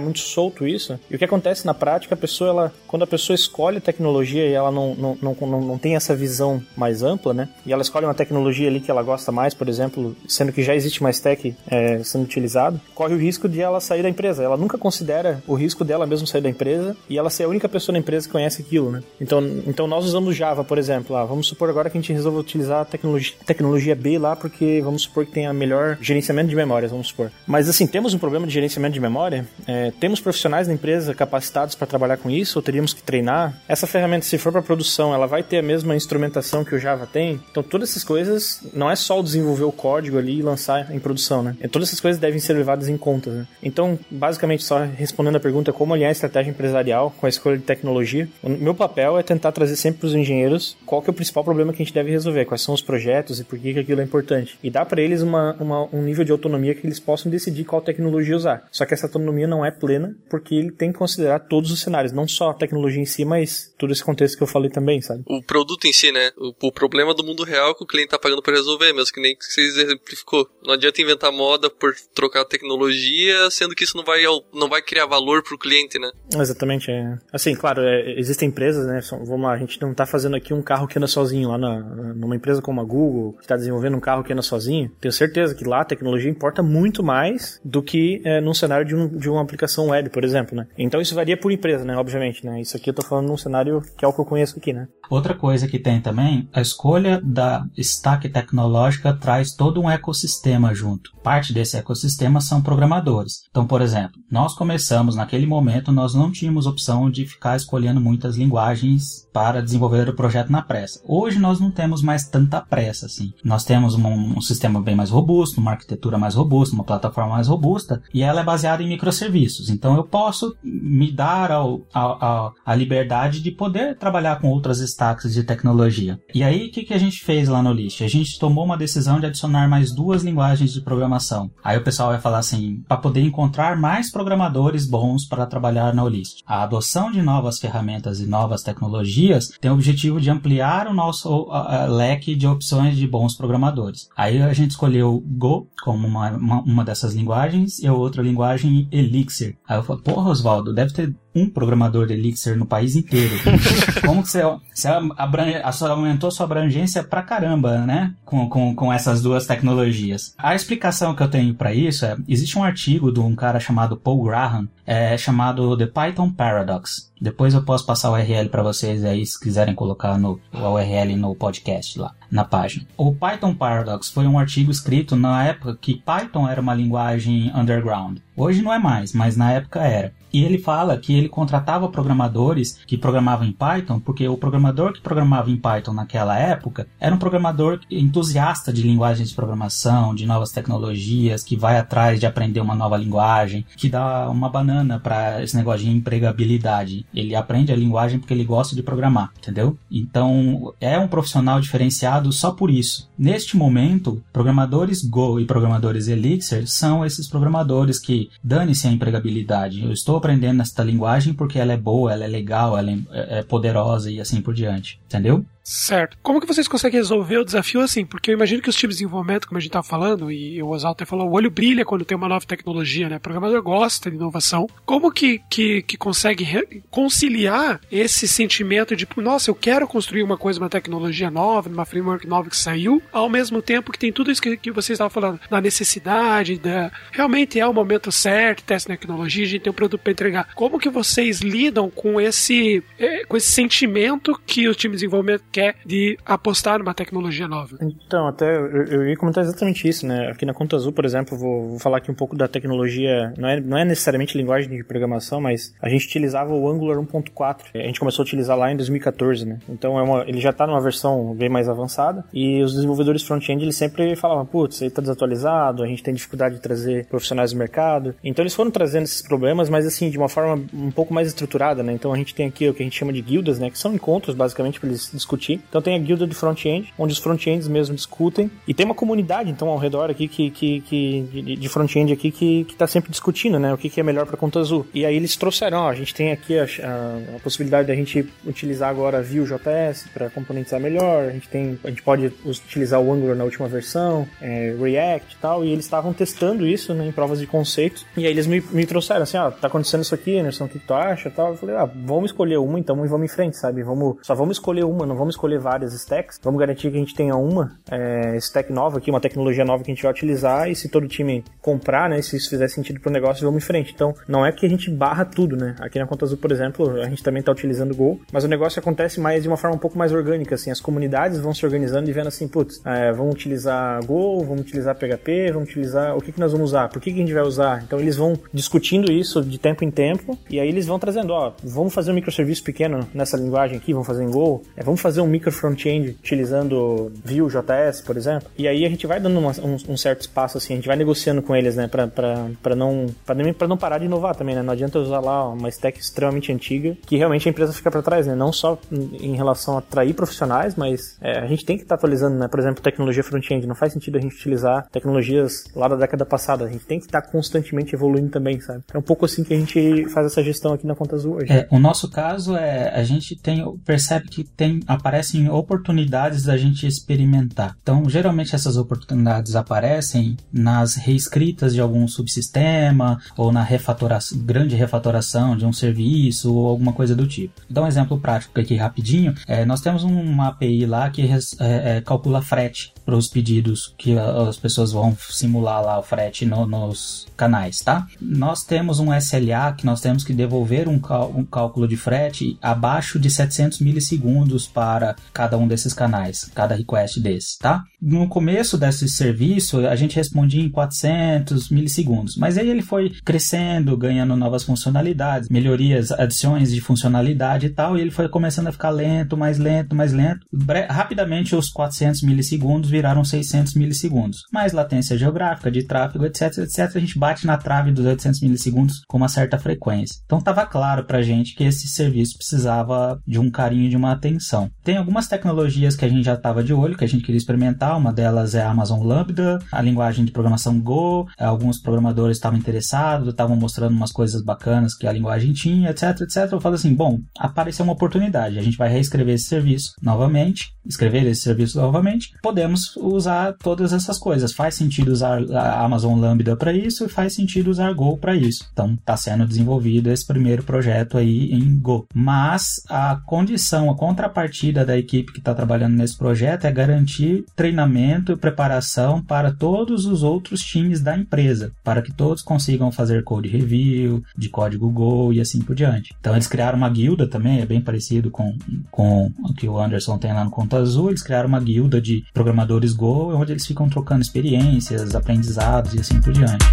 muito solto isso. E o que acontece na prática, a pessoa, ela, quando a pessoa escolhe tecnologia e ela não, não, não, não, não tem essa visão mais ampla, né? E ela escolhe uma tecnologia ali que ela gosta mais, por exemplo, sendo que já existe mais tech é, sendo utilizado, corre o risco de ela sair da empresa. Ela nunca considera o risco dela mesmo sair da empresa e ela ser a única pessoa na empresa que conhece aquilo, né? Então, então nós usamos Java, por exemplo. Ah, vamos supor agora que a gente resolve utilizar a tecnologia, tecnologia B lá porque vamos supor que tem a melhor gerenciamento de memórias, vamos supor. Mas assim, temos um problema de gerenciamento de memória, é, temos profissionais na empresa capacitados para trabalhar com isso ou teríamos que treinar? Essa ferramenta, se for para produção, ela vai ter a mesma instrumentação que o Java tem? Então, todas essas coisas, não é só desenvolver o código ali e lançar em produção, né? E todas essas coisas devem ser levadas em conta, né? Então, basicamente, só respondendo a pergunta como alinhar a estratégia empresarial com a escolha de tecnologia, o meu papel é tentar trazer sempre para os engenheiros qual que é o principal problema que a gente deve resolver, quais são os projetos e por que, que aquilo é importante. E dar para eles uma, uma, um nível de autonomia que eles possam decidir qual tecnologia usar. Só que essa autonomia não é plena, porque ele tem que considerar todos os cenários, não só a tecnologia em si, mas todo esse contexto que eu falei também, sabe? O produto em si, né? O, o problema do mundo real que o cliente tá pagando para resolver, mesmo que nem que você exemplificou. Não adianta inventar moda por trocar tecnologia, sendo que isso não vai, não vai criar valor pro cliente, né? Exatamente, é. Assim, claro, é, existem empresas, né? Vamos lá, a gente não tá fazendo aqui um carro que anda sozinho lá na, numa empresa como a Google, que está desenvolvendo um carro que anda sozinho. Tenho certeza que lá a tecnologia importa muito mais do que é, num cenário de, um, de uma aplicação web, por exemplo, né? Então isso varia por empresa, né? Obviamente, né? Isso aqui eu tô falando num cenário que é o que eu conheço aqui, né? Outra coisa que tem também, a escolha da stack tecnológica traz todo um ecossistema junto. Parte desse ecossistema são programadores. Então, por exemplo, nós começamos naquele momento, nós não tínhamos opção de ficar escolhendo muitas linguagens para desenvolver o projeto na pressa. Hoje nós não temos mais tanta pressa assim. Nós temos um, um sistema bem mais robusto, uma arquitetura mais robusta, uma plataforma mais robusta e ela é baseada em microserviços. Então eu posso me dar ao, ao, ao, a liberdade de poder trabalhar com outras stacks de tecnologia. E aí o que, que a gente fez lá no List? A gente tomou uma decisão de adicionar mais duas linguagens de programação. Aí o pessoal vai falar assim, para poder encontrar mais programadores bons para trabalhar no List. A adoção de novas ferramentas e novas tecnologias tem o objetivo de ampliar o nosso leque de opções de bons programadores. Aí a gente escolheu Go como uma, uma, uma dessas linguagens e a outra linguagem Elixir. Aí eu falei, porra, Oswaldo, deve ter um programador de Elixir no país inteiro. [laughs] Como que você, você abrange, aumentou sua abrangência pra caramba, né? Com, com, com essas duas tecnologias. A explicação que eu tenho para isso é, existe um artigo de um cara chamado Paul Graham, é, chamado The Python Paradox. Depois eu posso passar o URL para vocês aí se quiserem colocar no, o URL no podcast lá, na página. O Python Paradox foi um artigo escrito na época que Python era uma linguagem underground. Hoje não é mais, mas na época era. E ele fala que ele contratava programadores que programavam em Python, porque o programador que programava em Python naquela época era um programador entusiasta de linguagens de programação, de novas tecnologias, que vai atrás de aprender uma nova linguagem, que dá uma banana para esse negócio de empregabilidade. Ele aprende a linguagem porque ele gosta de programar, entendeu? Então é um profissional diferenciado só por isso. Neste momento, programadores Go e programadores Elixir são esses programadores que dane-se a empregabilidade. Eu estou aprendendo esta linguagem porque ela é boa, ela é legal, ela é, é poderosa e assim por diante. Entendeu? Certo. Como que vocês conseguem resolver o desafio assim? Porque eu imagino que os times de desenvolvimento, como a gente estava falando, e o Oswaldo até falou, o olho brilha quando tem uma nova tecnologia, né? O programador gosta de inovação. Como que, que, que consegue conciliar esse sentimento de, nossa, eu quero construir uma coisa, uma tecnologia nova, uma framework nova que saiu, ao mesmo tempo que tem tudo isso que, que vocês estavam falando, da necessidade, da realmente é o momento certo, teste tecnologia, a gente tem um produto para entregar. Como que vocês lidam com esse, eh, com esse sentimento que o time de desenvolvimento quer de apostar numa tecnologia nova? Então, até eu, eu ia comentar exatamente isso, né? Aqui na Conta Azul, por exemplo, vou, vou falar aqui um pouco da tecnologia, não é, não é necessariamente linguagem de programação, mas a gente utilizava o Angular 1.4. A gente começou a utilizar lá em 2014, né? Então é uma, ele já está numa versão bem mais avançada e os desenvolvedores front-end eles sempre falavam, putz, aí tá desatualizado, a gente tem dificuldade de trazer profissionais do mercado. Então eles foram trazendo esses problemas, mas assim, de uma forma um pouco mais estruturada, né? Então a gente tem aqui o que a gente chama de guildas, né? Que são encontros basicamente para eles discutir. Então tem a guilda de front-end, onde os front-ends mesmo discutem e tem uma comunidade então ao redor aqui que, que, que de front-end aqui que, que tá sempre discutindo, né? O que, que é melhor para conta azul. E aí eles trouxeram, ó, a gente tem aqui a, a, a possibilidade da gente utilizar agora Vue.js para componentizar melhor. A gente tem, a gente pode utilizar o Angular na última versão, é, React e tal. E eles estavam testando isso né, em provas de conceito. E aí eles me, me trouxeram assim, ó, tá acontecendo isso aqui, Anderson, o que, tu acha? Tal. Eu falei, ah, vamos escolher uma então e vamos em frente, sabe? Vamos, só vamos escolher uma, não vamos escolher várias stacks. Vamos garantir que a gente tenha uma é, stack nova aqui, uma tecnologia nova que a gente vai utilizar. E se todo time comprar, né, se isso fizer sentido pro negócio, vamos em frente. Então, não é que a gente barra tudo, né? Aqui na Conta Azul, por exemplo, a gente também tá utilizando o Go, mas o negócio acontece mais de uma forma um pouco mais orgânica, assim. As comunidades vão se organizando e vendo assim, putz, é, vamos utilizar Go, vamos utilizar PHP, vamos utilizar o que, que nós vamos usar, por que, que a gente vai usar. Então, eles vão discutindo isso de tempo em tempo e aí eles vão trazendo, ó, vamos fazer um microserviço pequeno nessa linguagem aqui, vamos fazer em Go, é, vamos fazer um micro front-end utilizando Vue.js, por exemplo. E aí a gente vai dando uma, um, um, certo espaço, assim, a gente vai negociando com eles, né, pra, não, pra não parar de inovar também, né? Não adianta usar lá uma stack extremamente antiga, que realmente a empresa fica para trás, né? Não só em relação a atrair profissionais, mas é, a gente tem que estar tá atualizando, né? Por exemplo, tecnologia front-end. Não faz sentido a gente utilizar tecnologias lá da década passada. A gente tem que estar tá constantemente evoluindo também, sabe? É um pouco assim que a gente faz essa gestão aqui na Conta Azul hoje. É, o nosso caso é a gente tem percebe que tem aparecem oportunidades da gente experimentar. Então, geralmente essas oportunidades aparecem nas reescritas de algum subsistema ou na refatoração, grande refatoração de um serviço ou alguma coisa do tipo. Dar um exemplo prático aqui rapidinho. É, nós temos uma API lá que é, é, calcula frete para os pedidos que as pessoas vão simular lá o frete no, nos canais, tá? Nós temos um SLA que nós temos que devolver um, um cálculo de frete abaixo de 700 milissegundos para cada um desses canais, cada request desse, tá? No começo desse serviço, a gente respondia em 400 milissegundos, mas aí ele foi crescendo, ganhando novas funcionalidades, melhorias, adições de funcionalidade e tal, e ele foi começando a ficar lento, mais lento, mais lento. Rapidamente, os 400 milissegundos viraram 600 milissegundos. Mais latência geográfica, de tráfego, etc, etc, a gente bate na trave dos 800 milissegundos com uma certa frequência. Então estava claro para gente que esse serviço precisava de um carinho, de uma atenção. Tem algumas tecnologias que a gente já estava de olho, que a gente queria experimentar. Uma delas é a Amazon Lambda, a linguagem de programação Go. Alguns programadores estavam interessados, estavam mostrando umas coisas bacanas que a linguagem tinha, etc, etc. Eu falo assim, bom, apareceu uma oportunidade. A gente vai reescrever esse serviço novamente, escrever esse serviço novamente. Podemos usar todas essas coisas. Faz sentido usar a Amazon Lambda para isso e faz sentido usar Go para isso. Então, está sendo desenvolvido esse primeiro projeto aí em Go. Mas a condição, a contrapartida da equipe que está trabalhando nesse projeto é garantir treinamento e preparação para todos os outros times da empresa, para que todos consigam fazer code review, de código Go e assim por diante. Então, eles criaram uma guilda também, é bem parecido com, com o que o Anderson tem lá no Conta Azul. Eles criaram uma guilda de programadores Go, onde eles ficam trocando experiências, aprendizados e assim por diante.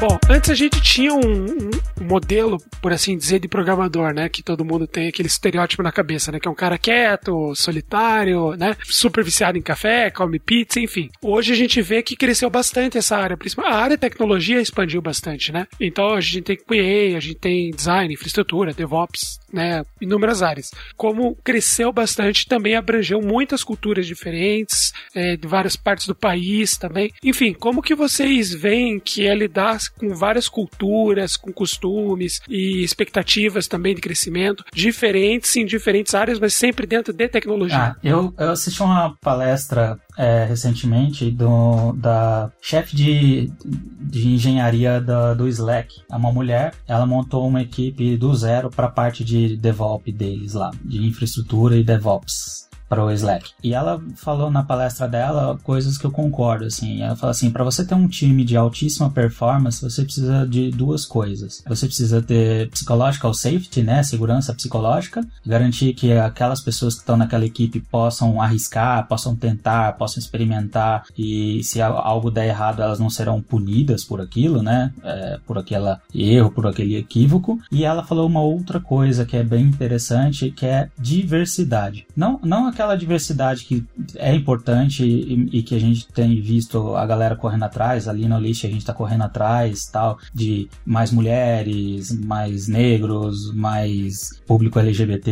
Bom, antes a gente tinha um, um, modelo, por assim dizer, de programador, né? Que todo mundo tem aquele estereótipo na cabeça, né? Que é um cara quieto, solitário, né? Super viciado em café, come pizza, enfim. Hoje a gente vê que cresceu bastante essa área, principalmente a área de tecnologia expandiu bastante, né? Então a gente tem QA, a gente tem design, infraestrutura, DevOps, né? Inúmeras áreas. Como cresceu bastante, também abrangeu muitas culturas diferentes, é, de várias partes do país também. Enfim, como que vocês veem que é lidar com várias culturas, com costumes e expectativas também de crescimento, diferentes em diferentes áreas, mas sempre dentro de tecnologia. Ah, eu, eu assisti uma palestra é, recentemente do, da chefe de, de engenharia da, do Slack. É uma mulher, ela montou uma equipe do zero para a parte de DevOps deles lá, de infraestrutura e DevOps para o Slack. E ela falou na palestra dela coisas que eu concordo, assim. Ela falou assim, para você ter um time de altíssima performance, você precisa de duas coisas. Você precisa ter psychological safety, né, segurança psicológica, garantir que aquelas pessoas que estão naquela equipe possam arriscar, possam tentar, possam experimentar e se algo der errado, elas não serão punidas por aquilo, né, é, por aquele erro, por aquele equívoco. E ela falou uma outra coisa que é bem interessante, que é diversidade. Não, não aquela diversidade que é importante e, e, que a gente tem visto a galera correndo atrás, ali no list a gente tá correndo atrás, tal, de mais mulheres, mais negros, mais público LGBT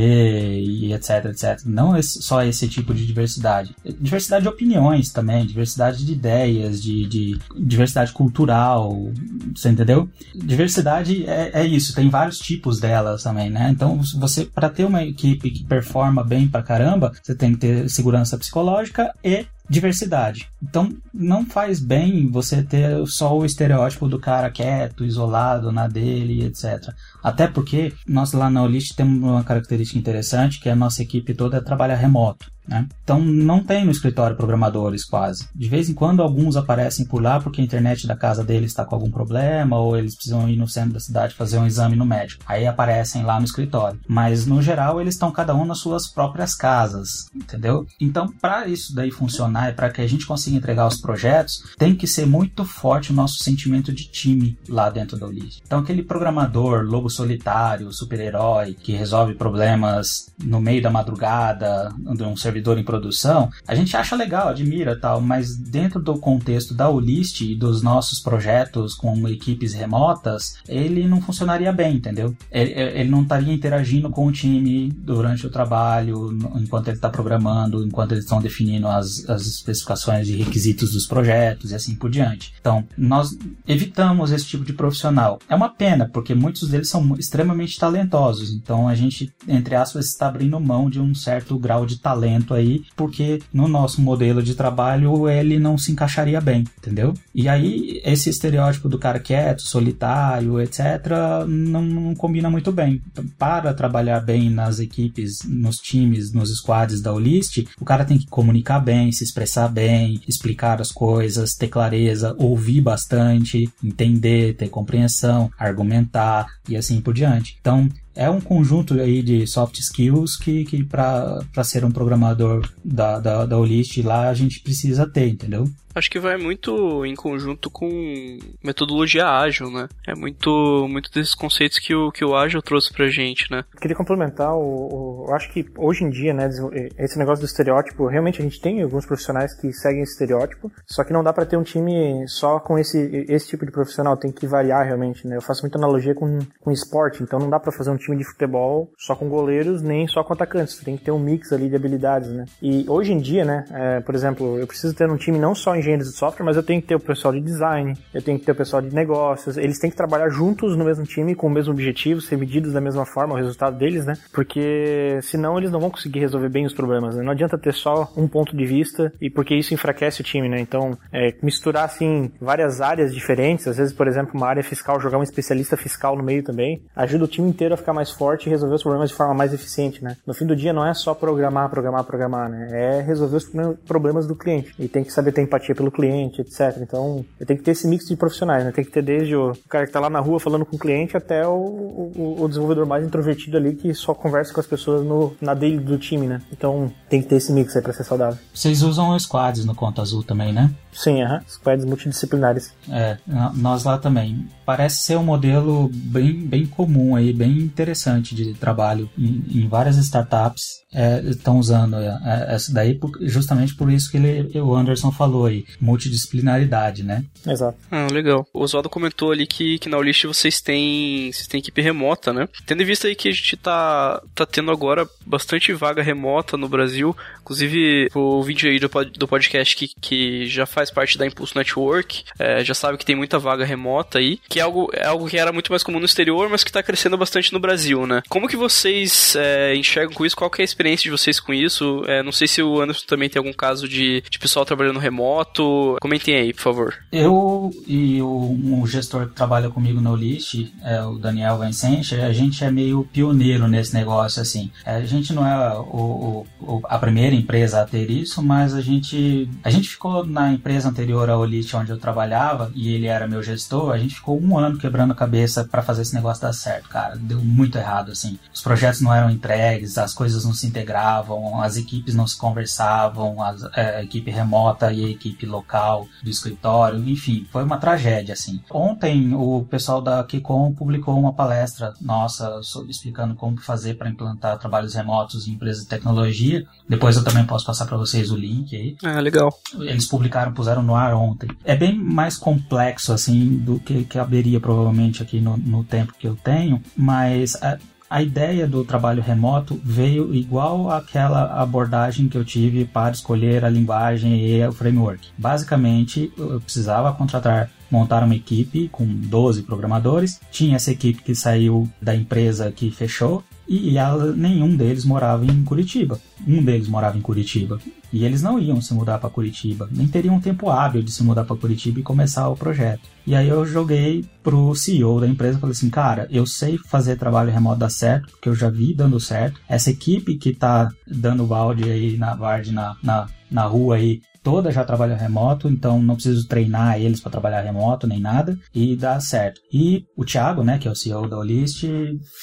e etc, etc. Não esse, só esse tipo de diversidade. Diversidade de opiniões também, diversidade de ideias, de, de diversidade cultural, você entendeu? Diversidade é, é isso, tem vários tipos delas também, né? Então, você, para ter uma equipe que performa bem pra caramba, você tem que ter segurança psicológica e diversidade. Então, não faz bem você ter só o estereótipo do cara quieto, isolado, na dele, etc. Até porque nós lá na Olist temos uma característica interessante, que a nossa equipe toda trabalha remoto. Né? Então não tem no escritório programadores quase. De vez em quando alguns aparecem por lá porque a internet da casa deles está com algum problema ou eles precisam ir no centro da cidade fazer um exame no médico. Aí aparecem lá no escritório. Mas no geral eles estão cada um nas suas próprias casas, entendeu? Então para isso daí funcionar e para que a gente consiga entregar os projetos, tem que ser muito forte o nosso sentimento de time lá dentro da Olid. Então aquele programador lobo solitário, super-herói que resolve problemas no meio da madrugada de um servidor em produção, a gente acha legal, admira tal, mas dentro do contexto da Ulist e dos nossos projetos com equipes remotas, ele não funcionaria bem, entendeu? Ele, ele não estaria interagindo com o time durante o trabalho, enquanto ele está programando, enquanto eles estão definindo as, as especificações de requisitos dos projetos e assim por diante. Então, nós evitamos esse tipo de profissional. É uma pena, porque muitos deles são extremamente talentosos, então a gente, entre aspas, está abrindo mão de um certo grau de talento aí, porque no nosso modelo de trabalho ele não se encaixaria bem, entendeu? E aí esse estereótipo do cara quieto, solitário, etc, não, não combina muito bem. Para trabalhar bem nas equipes, nos times, nos squads da Olist, o cara tem que comunicar bem, se expressar bem, explicar as coisas, ter clareza, ouvir bastante, entender, ter compreensão, argumentar e assim por diante. Então, é um conjunto aí de soft skills que, que para ser um programador da, da, da Olist lá a gente precisa ter, entendeu? Acho que vai muito em conjunto com metodologia ágil, né? É muito, muito desses conceitos que o, que o ágil trouxe pra gente, né? Queria complementar, o, o, eu acho que hoje em dia, né, esse negócio do estereótipo, realmente a gente tem alguns profissionais que seguem esse estereótipo, só que não dá para ter um time só com esse, esse tipo de profissional, tem que variar realmente, né? Eu faço muita analogia com, com esporte, então não dá para fazer um time de futebol só com goleiros, nem só com atacantes, tem que ter um mix ali de habilidades, né? E hoje em dia, né, é, por exemplo, eu preciso ter um time não só em engenheiros de software, mas eu tenho que ter o pessoal de design, eu tenho que ter o pessoal de negócios, eles têm que trabalhar juntos no mesmo time, com o mesmo objetivo, ser medidos da mesma forma, o resultado deles, né? Porque senão eles não vão conseguir resolver bem os problemas, né? Não adianta ter só um ponto de vista, e porque isso enfraquece o time, né? Então, é, misturar, assim, várias áreas diferentes, às vezes, por exemplo, uma área fiscal, jogar um especialista fiscal no meio também, ajuda o time inteiro a ficar mais forte e resolver os problemas de forma mais eficiente, né? No fim do dia não é só programar, programar, programar, né? É resolver os problemas do cliente. E tem que saber ter empatia pelo cliente, etc. Então, eu tenho que ter esse mix de profissionais, né? Tem que ter desde o cara que está lá na rua falando com o cliente até o, o, o, desenvolvedor mais introvertido ali que só conversa com as pessoas no, na daily do time, né? Então, tem que ter esse mix aí para ser saudável. Vocês usam squads no Conta Azul também, né? Sim, aham. Uh -huh. Squads multidisciplinares. É, nós lá também. Parece ser um modelo bem, bem comum aí, bem interessante de trabalho em, em várias startups é, estão usando é, é, essa daí justamente por isso que ele, o Anderson falou aí. multidisciplinaridade, né? Exato. Ah, legal. O Oswaldo comentou ali que, que na Olist vocês têm, vocês têm equipe remota, né? Tendo em vista aí que a gente tá, tá tendo agora bastante vaga remota no Brasil, inclusive o vídeo aí do, do podcast que, que já faz parte da Impulso Network, é, já sabe que tem muita vaga remota aí, que é algo, é algo que era muito mais comum no exterior, mas que tá crescendo bastante no Brasil, né? Como que vocês é, enxergam com isso? Qual que é a experiência de vocês com isso? É, não sei se o Anderson também tem algum caso de, de pessoal trabalhando remoto. Comentem aí, por favor. Eu e o um gestor que trabalha comigo no List, é o Daniel Vincent, a gente é meio pioneiro nesse negócio, assim. É, a gente não é o, o, a primeira empresa a ter isso, mas a gente, a gente ficou na empresa anterior ao List, onde eu trabalhava, e ele era meu gestor, a gente ficou um ano quebrando a cabeça para fazer esse negócio dar certo, cara. Deu muito errado, assim. Os projetos não eram entregues, as coisas não se integravam, as equipes não se conversavam, a, é, a equipe remota e a equipe local do escritório, enfim, foi uma tragédia, assim. Ontem o pessoal da Kikon publicou uma palestra nossa explicando como fazer para implantar trabalhos remotos em empresas de tecnologia. Depois eu também posso passar para vocês o link aí. Ah, legal. Eles publicaram, puseram no ar ontem. É bem mais complexo, assim, do que caberia provavelmente aqui no, no tempo que eu tenho, mas a, a ideia do trabalho remoto veio igual àquela abordagem que eu tive para escolher a linguagem e o framework. Basicamente, eu precisava contratar montar uma equipe com 12 programadores. Tinha essa equipe que saiu da empresa que fechou e ela, nenhum deles morava em Curitiba. Um deles morava em Curitiba. E eles não iam se mudar para Curitiba, nem teriam tempo hábil de se mudar para Curitiba e começar o projeto. E aí eu joguei pro CEO da empresa e falei assim: "Cara, eu sei fazer trabalho remoto dar certo, porque eu já vi dando certo. Essa equipe que tá dando balde aí na Vard na, na, na rua aí toda já trabalha remoto, então não preciso treinar eles para trabalhar remoto nem nada e dá certo. E o Thiago, né, que é o CEO da Olist,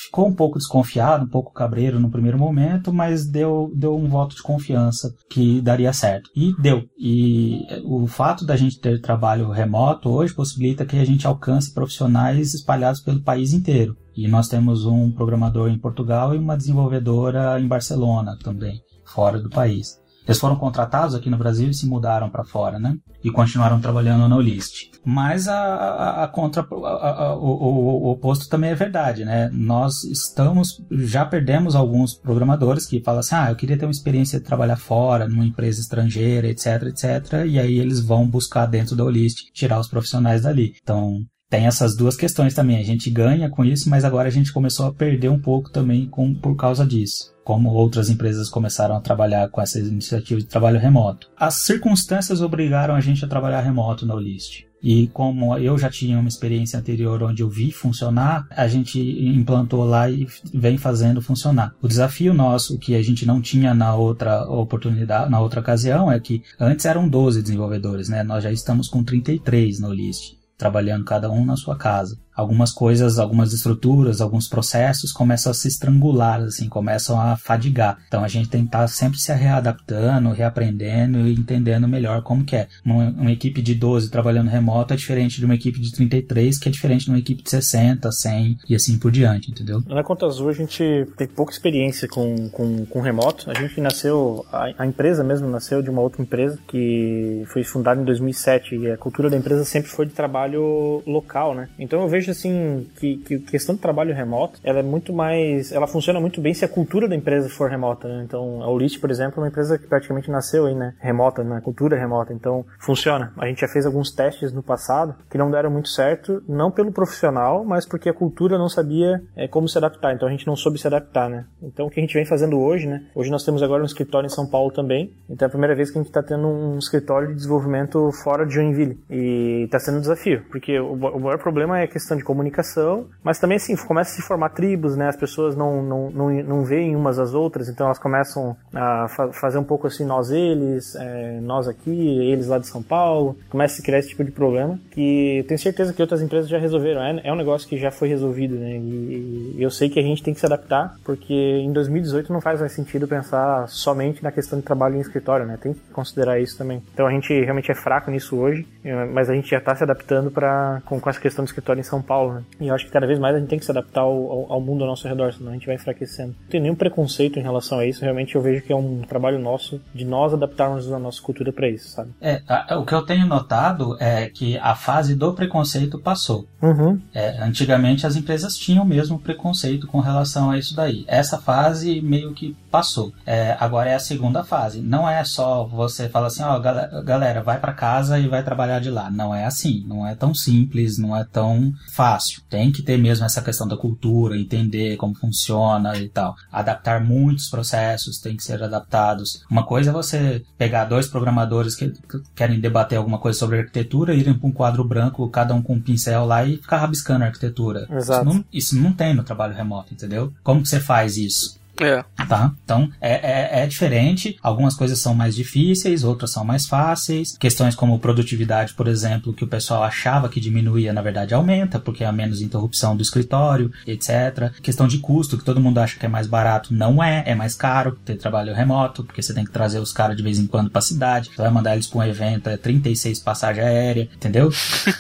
ficou um pouco desconfiado, um pouco cabreiro no primeiro momento, mas deu, deu um voto de confiança que daria certo. E deu. E o fato da gente ter trabalho remoto hoje possibilita que a gente alcance profissionais espalhados pelo país inteiro. E nós temos um programador em Portugal e uma desenvolvedora em Barcelona também, fora do país. Eles foram contratados aqui no Brasil e se mudaram para fora, né? E continuaram trabalhando no List. Mas a, a, a contra, a, o, o, o, oposto também é verdade, né? Nós estamos, já perdemos alguns programadores que falam assim, ah, eu queria ter uma experiência de trabalhar fora, numa empresa estrangeira, etc, etc. E aí eles vão buscar dentro da Olist tirar os profissionais dali. Então, tem essas duas questões também. A gente ganha com isso, mas agora a gente começou a perder um pouco também com, por causa disso. Como outras empresas começaram a trabalhar com essa iniciativa de trabalho remoto. As circunstâncias obrigaram a gente a trabalhar remoto no List. E como eu já tinha uma experiência anterior onde eu vi funcionar, a gente implantou lá e vem fazendo funcionar. O desafio nosso, que a gente não tinha na outra oportunidade, na outra ocasião, é que antes eram 12 desenvolvedores, né? Nós já estamos com 33 no List trabalhando cada um na sua casa algumas coisas, algumas estruturas, alguns processos começam a se estrangular, assim, começam a fadigar. Então a gente tem que estar sempre se readaptando, reaprendendo e entendendo melhor como que é. Uma, uma, equipe de 12 trabalhando remoto é diferente de uma equipe de 33, que é diferente de uma equipe de 60, 100 e assim por diante, entendeu? Na Conta Azul a gente tem pouca experiência com, com, com remoto. A gente nasceu, a, a empresa mesmo nasceu de uma outra empresa que foi fundada em 2007 e a cultura da empresa sempre foi de trabalho local, né? Então eu vejo vejo assim que, que questão de trabalho remoto, ela é muito mais, ela funciona muito bem se a cultura da empresa for remota, né? Então, a Olist, por exemplo, é uma empresa que praticamente nasceu aí, né, remota, na cultura remota, então funciona. A gente já fez alguns testes no passado que não deram muito certo, não pelo profissional, mas porque a cultura não sabia é, como se adaptar, então a gente não soube se adaptar, né? Então, o que a gente vem fazendo hoje, né? Hoje nós temos agora um escritório em São Paulo também, então é a primeira vez que a gente está tendo um escritório de desenvolvimento fora de Joinville e está sendo um desafio, porque o, o maior problema é a questão questão de comunicação, mas também assim, começa a se formar tribos, né? As pessoas não, não, não, não veem umas às outras, então elas começam a fa fazer um pouco assim, nós eles, é, nós aqui, eles lá de São Paulo, começa a se criar esse tipo de problema, que tenho certeza que outras empresas já resolveram, é, é um negócio que já foi resolvido, né? E, e eu sei que a gente tem que se adaptar, porque em 2018 não faz mais sentido pensar somente na questão de trabalho em escritório, né? Tem que considerar isso também. Então a gente realmente é fraco nisso hoje, mas a gente já está se adaptando para com, com essa questão do escritório em São Paulo, né? E eu acho que cada vez mais a gente tem que se adaptar ao, ao, ao mundo ao nosso redor, senão a gente vai enfraquecendo. Não tem nenhum preconceito em relação a isso, realmente eu vejo que é um trabalho nosso de nós adaptarmos a nossa cultura para isso, sabe? É, a, o que eu tenho notado é que a fase do preconceito passou. Uhum. É, antigamente as empresas tinham mesmo preconceito com relação a isso daí. Essa fase meio que passou. É, agora é a segunda fase. Não é só você falar assim, ó, oh, galera, vai para casa e vai trabalhar de lá. Não é assim. Não é tão simples, não é tão fácil. Tem que ter mesmo essa questão da cultura, entender como funciona e tal. Adaptar muitos processos têm que ser adaptados. Uma coisa é você pegar dois programadores que, que querem debater alguma coisa sobre arquitetura, irem para um quadro branco, cada um com um pincel lá e ficar rabiscando a arquitetura. Exato. Isso não, isso não tem no trabalho remoto, entendeu? Como que você faz isso? É. Tá? Então, é, é, é, diferente. Algumas coisas são mais difíceis, outras são mais fáceis. Questões como produtividade, por exemplo, que o pessoal achava que diminuía, na verdade aumenta, porque há menos interrupção do escritório, etc. Questão de custo, que todo mundo acha que é mais barato, não é. É mais caro ter trabalho remoto, porque você tem que trazer os caras de vez em quando pra cidade. Você vai mandar eles pra um evento, é 36 passagem aérea, entendeu?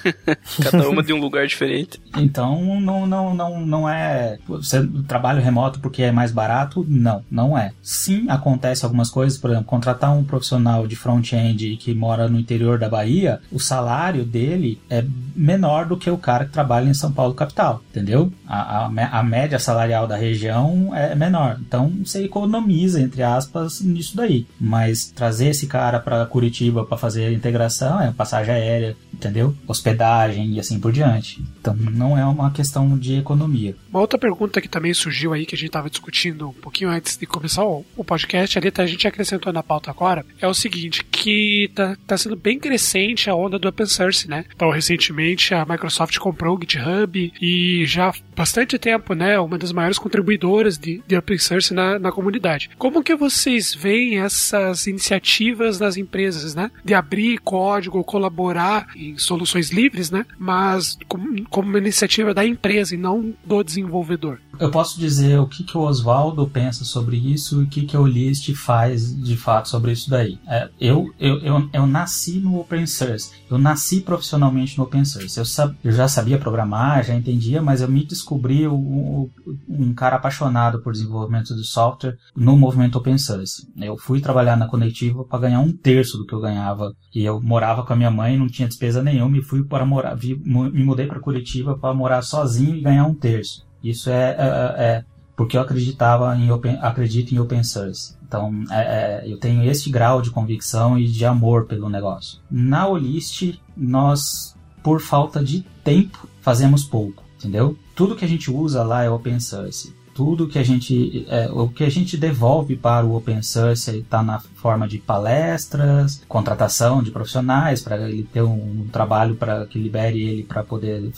[laughs] Cada uma de um lugar diferente. Então, não, não, não, não é. Você trabalho remoto porque é mais barato Não, não é. Sim, acontece algumas coisas, por exemplo, contratar um profissional de front-end que mora no interior da Bahia, o salário dele é menor do que o cara que trabalha em São Paulo capital, entendeu? A, a, a média salarial da região é menor. Então você economiza, entre aspas, nisso daí. Mas trazer esse cara para Curitiba para fazer a integração é passagem aérea, entendeu? Hospedagem e assim por diante. Então não é uma questão de economia. Uma outra pergunta que também surgiu aí que a gente estava discutindo um pouquinho antes de começar o, o podcast, ali a gente acrescentou na pauta agora, é o seguinte, que tá, tá sendo bem crescente a onda do open source, né? Então, recentemente a Microsoft comprou o GitHub e já há bastante tempo, né, uma das maiores contribuidoras de, de open source na, na comunidade. Como que vocês veem essas iniciativas das empresas, né? De abrir código, colaborar em soluções livres, né? Mas como, como uma iniciativa da empresa e não do desenvolvedor. Eu posso dizer o que, que o Oswaldo pensa sobre isso e o que, que o List faz de fato sobre isso daí. É, eu, eu, eu, eu, nasci no open source, eu nasci profissionalmente no open source. Eu, sab, eu já sabia programar, já entendia, mas eu me descobri um, um cara apaixonado por desenvolvimento de software no movimento open source. Eu fui trabalhar na Conectiva para ganhar um terço do que eu ganhava e eu morava com a minha mãe, não tinha despesa nenhuma e fui para morar, me mudei para Curitiba para morar sozinho e ganhar um terço. Isso é, é, é porque eu acreditava em open, acredito em open source. Então, é, é, eu tenho esse grau de convicção e de amor pelo negócio. Na Olist, nós, por falta de tempo, fazemos pouco, entendeu? Tudo que a gente usa lá é open source tudo que a gente é, o que a gente devolve para o open source está na forma de palestras, contratação de profissionais para ele ter um, um trabalho para que libere ele para poder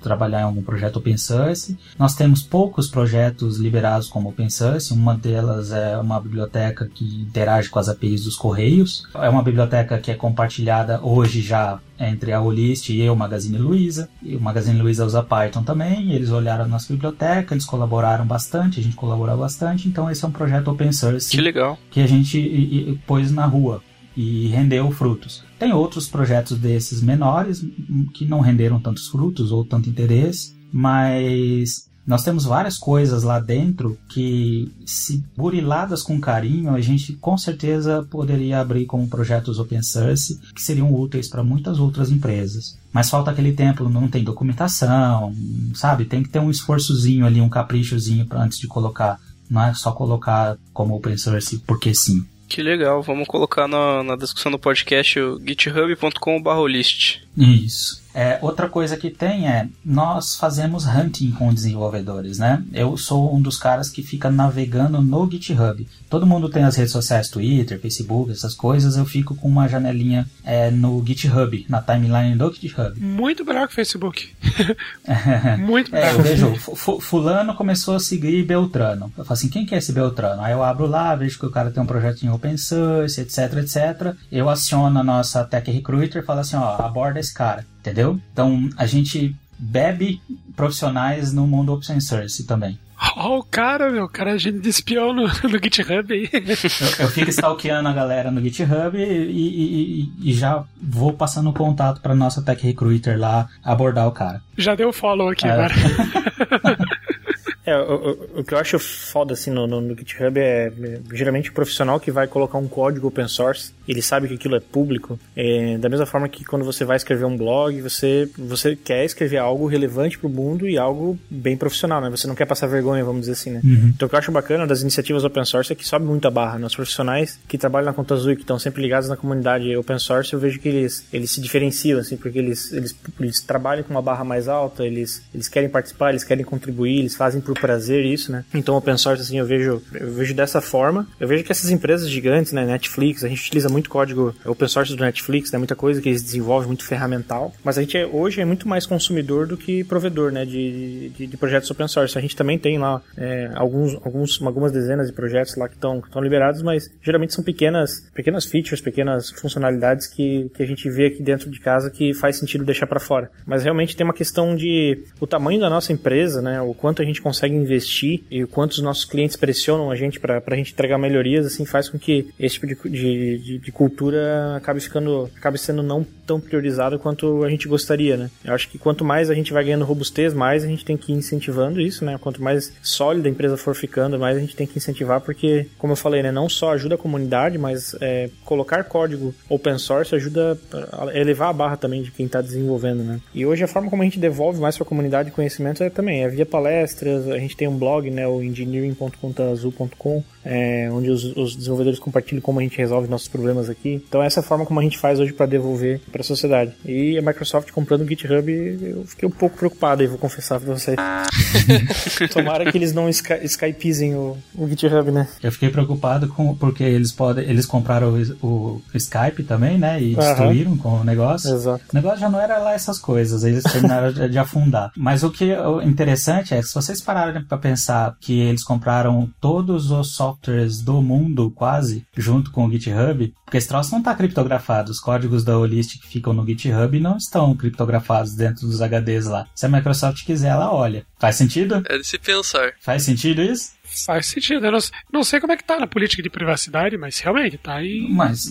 trabalhar em algum projeto open source. Nós temos poucos projetos liberados como open source. Uma delas é uma biblioteca que interage com as APIs dos Correios. É uma biblioteca que é compartilhada hoje já entre a Olist e o Magazine Luiza. E o Magazine Luiza usa Python também. eles olharam a nossa biblioteca, eles colaboraram bastante, a gente colaborou bastante. Então esse é um projeto open source. Que legal. Que a gente pôs na rua e rendeu frutos. Tem outros projetos desses menores que não renderam tantos frutos ou tanto interesse, mas nós temos várias coisas lá dentro que, se buriladas com carinho, a gente com certeza poderia abrir como projetos open source que seriam úteis para muitas outras empresas. Mas falta aquele tempo, não tem documentação, sabe? Tem que ter um esforçozinho ali, um caprichozinho antes de colocar. Não é só colocar como open source porque sim. Que legal, vamos colocar na, na descrição do podcast o github.com/list. Isso. É, outra coisa que tem é, nós fazemos hunting com desenvolvedores, né? Eu sou um dos caras que fica navegando no GitHub. Todo mundo tem as redes sociais, Twitter, Facebook, essas coisas. Eu fico com uma janelinha é, no GitHub, na timeline do GitHub. Muito melhor que o Facebook. [laughs] Muito melhor. É, eu vejo, fulano começou a seguir Beltrano. Eu falo assim, quem que é esse Beltrano? Aí eu abro lá, vejo que o cara tem um projeto em open source, etc, etc. Eu aciono a nossa Tech Recruiter e falo assim, ó, aborda esse cara entendeu? Então a gente bebe profissionais no mundo open source também. Ó, o cara, meu, o cara é de espião no, [laughs] no GitHub aí. Eu, eu fico stalkeando a galera no GitHub e, e, e, e já vou passando contato pra nossa Tech Recruiter lá abordar o cara. Já deu follow aqui É. agora. [laughs] É, o, o- o que eu acho foda assim no, no- no GitHub é, é, geralmente o profissional que vai colocar um código open source, ele sabe que aquilo é público. É, da mesma forma que quando você vai escrever um blog, você, você quer escrever algo relevante pro mundo e algo bem profissional, né? Você não quer passar vergonha, vamos dizer assim, né? Então o que eu acho bacana das iniciativas open source é que sobe muito a barra. Nos profissionais que trabalham na Conta Azul e que estão sempre ligados na comunidade open source, eu vejo que eles, eles se diferenciam, assim, porque eles, eles, eles trabalham com uma barra mais alta, eles, eles querem participar, eles querem contribuir, eles fazem por prazer isso, né? Então open source, assim, eu vejo, eu vejo dessa forma. Eu vejo que essas empresas gigantes, né, Netflix, a gente utiliza muito código open source do Netflix, né, muita coisa que eles desenvolvem, muito ferramental, mas a gente é- hoje é muito mais consumidor do que provedor, né, de, de, de projetos open source. A gente também tem lá é, alguns, alguns, algumas dezenas de projetos lá que estão que liberados, mas geralmente são pequenas, pequenas features, pequenas funcionalidades que, que a gente vê aqui dentro de casa que faz sentido deixar para fora. Mas realmente tem uma questão de o tamanho da nossa empresa, né, o quanto a gente consegue investir e o quanto os nossos clientes pressionam a gente para a gente entregar melhorias, assim, faz com que esse tipo de, de, de- de cultura acabe ficando, acabe sendo não tão priorizado quanto a gente gostaria, né? Eu acho que quanto mais a gente vai ganhando robustez, mais a gente tem que ir incentivando isso, né? Quanto mais sólida a empresa for ficando, mais a gente tem que incentivar, porque, como eu falei, né, não só ajuda a comunidade, mas é, colocar código open source ajuda a elevar a barra também de quem está desenvolvendo, né? E hoje a forma como a gente devolve mais para a comunidade conhecimento é também é via palestras, a gente tem um blog, né, o engineering.contaazul.com, é, onde os, os desenvolvedores compartilham como a gente resolve nossos problemas aqui. Então essa é a forma como a gente faz hoje para devolver para a sociedade. E a Microsoft comprando o GitHub, eu fiquei um pouco preocupado aí, vou confessar para vocês. [laughs] Tomara que eles não sky, skypizem o, o GitHub, né? Eu fiquei preocupado com porque eles podem, eles compraram o, o Skype também, né? E destruíram com o negócio. Exato. O negócio já não era lá essas coisas, eles terminaram de, de afundar. Mas o que é interessante é que se vocês pararem para pensar que eles compraram todos os softwares do mundo, quase, junto com o GitHub, porque esse troço não está criptografado. Os códigos da Olist que ficam no GitHub não estão criptografados dentro dos HDs lá. Se a Microsoft quiser, ela olha. Faz sentido? É de se pensar. Faz sentido isso? Faz sentido. Eu não, não sei como é que tá na política de privacidade, mas realmente tá aí. Mas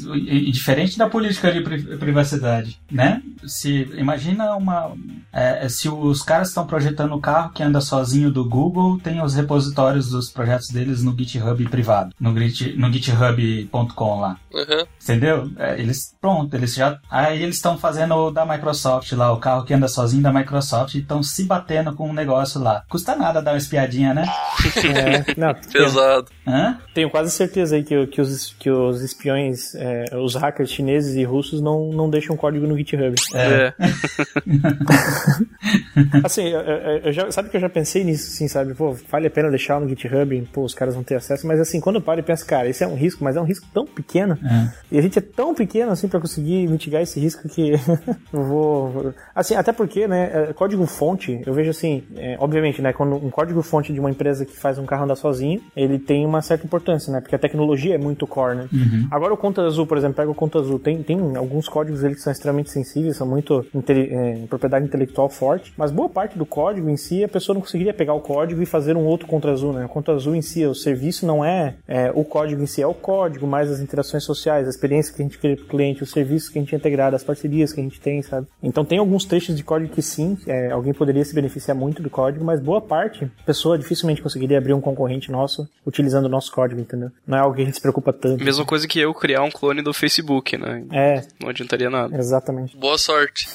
diferente da política de pri- privacidade, né? Se imagina uma, é, se os caras estão projetando o carro que anda sozinho do Google, tem os repositórios dos projetos deles no GitHub privado, no, git, no GitHub.com lá. Aham. Entendeu? É, eles, pronto, eles já. Aí eles estão fazendo o da Microsoft lá, o carro que anda sozinho da Microsoft, e estão se batendo com um negócio lá. Custa nada dar uma espiadinha, né? É, [laughs] não, [laughs] Pesado. Hã? Tenho quase certeza aí que, que, os, que os espiões, é, os hackers chineses e russos não, não deixam código no GitHub. É. [laughs] Assim, eu, eu- já, sabe que eu já pensei nisso, assim, sabe? Pô, vale a pena deixar no GitHub, pô, os caras vão ter acesso, mas assim, quando eu paro e penso, cara, esse é um risco, mas é um risco tão pequeno, É. e a gente é tão pequeno, assim, pra conseguir mitigar esse risco que [laughs] eu vou... vou- Assim, até porque, né, é, código-fonte, eu vejo assim, é, obviamente, né, quando um código-fonte de uma empresa que faz um carro andar sozinho, ele tem uma certa importância, né, porque a tecnologia é muito core, né. Agora o Conta Azul, por exemplo, pega o Conta Azul, tem, tem alguns códigos ali que são extremamente sensíveis, são muito é, propriedade intelectual forte, mas boa parte do código em si, a pessoa não conseguiria pegar o código e fazer um outro Conta Azul, né? O Conta Azul em si, o serviço não é, é, o código em si, é o código, mais as interações sociais, a experiência que a gente cria pro cliente, os serviços que a gente é integrado, as parcerias que a gente tem, sabe? Então tem alguns trechos de código que sim, é, alguém poderia se beneficiar muito do código, mas boa parte, a pessoa dificilmente conseguiria abrir um concorrente nosso utilizando o nosso código, entendeu? Não é algo que a gente se preocupa tanto. Mesma coisa que eu criar um clone do Facebook, né? É, Não adiantaria nada. exatamente. Boa sorte.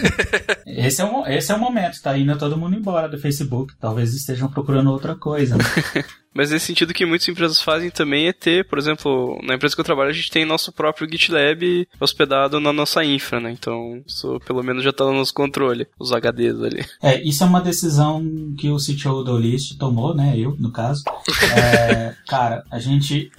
[laughs] Esse é, o, esse é o momento, tá indo todo mundo embora do Facebook. Talvez estejam procurando outra coisa. né? [laughs] Mas nesse sentido que muitas empresas fazem também é ter, por exemplo, na empresa que eu trabalho a gente tem nosso próprio GitLab hospedado na nossa infra, né? Então isso pelo menos já tá no nosso controle, os HDs ali. É, isso é uma decisão que o CTO do List tomou, né? Eu, no caso. É, [laughs] cara, a gente,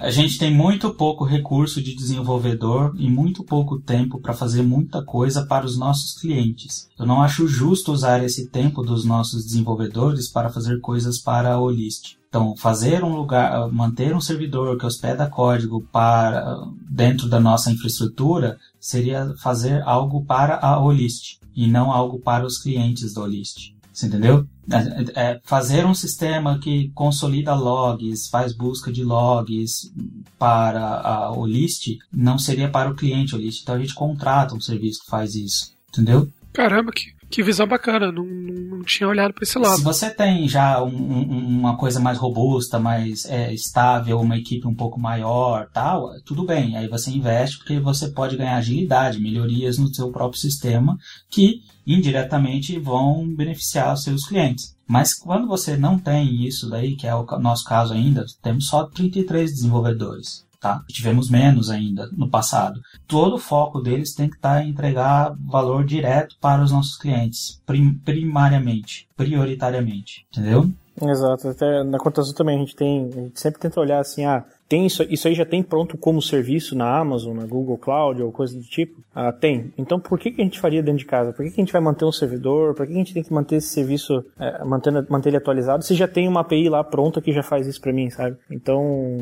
a gente tem muito pouco recurso de desenvolvedor e muito pouco tempo para fazer muita coisa para os nossos clientes. Eu não acho justo usar esse tempo dos nossos desenvolvedores para fazer coisas para o List. Então, fazer um lugar, manter um servidor que hospeda código para dentro da nossa infraestrutura seria fazer algo para a Olist e não algo para os clientes da Olist. Você entendeu? É, é, fazer um sistema que consolida logs, faz busca de logs para a, o list, não seria para o cliente o list. Então a gente contrata um serviço que faz isso. Entendeu? Caramba, que, que visão bacana, não, não tinha olhado para esse lado. Se você tem já um, um, uma coisa mais robusta, mais é, estável, uma equipe um pouco maior, tal, tudo bem. Aí você investe porque você pode ganhar agilidade, melhorias no seu próprio sistema que indiretamente vão beneficiar os seus clientes. Mas quando você não tem isso daí, que é o nosso caso ainda, temos só 33 desenvolvedores tá? Tivemos menos ainda no passado. Todo o foco deles tem que estar tá em entregar valor direto para os nossos clientes, prim primariamente, prioritariamente, entendeu? Exato, até na Conta Azul também a gente tem, a gente sempre tenta olhar assim, ah, tem isso, isso aí já tem pronto como serviço na Amazon, na Google Cloud ou coisa do tipo? Ah, tem. Então por que, que a gente faria dentro de casa? Por que, que a gente vai manter um servidor? Por que, que a gente tem que manter esse serviço, é, mantendo, manter ele atualizado se já tem uma API lá pronta que já faz isso para mim, sabe? Então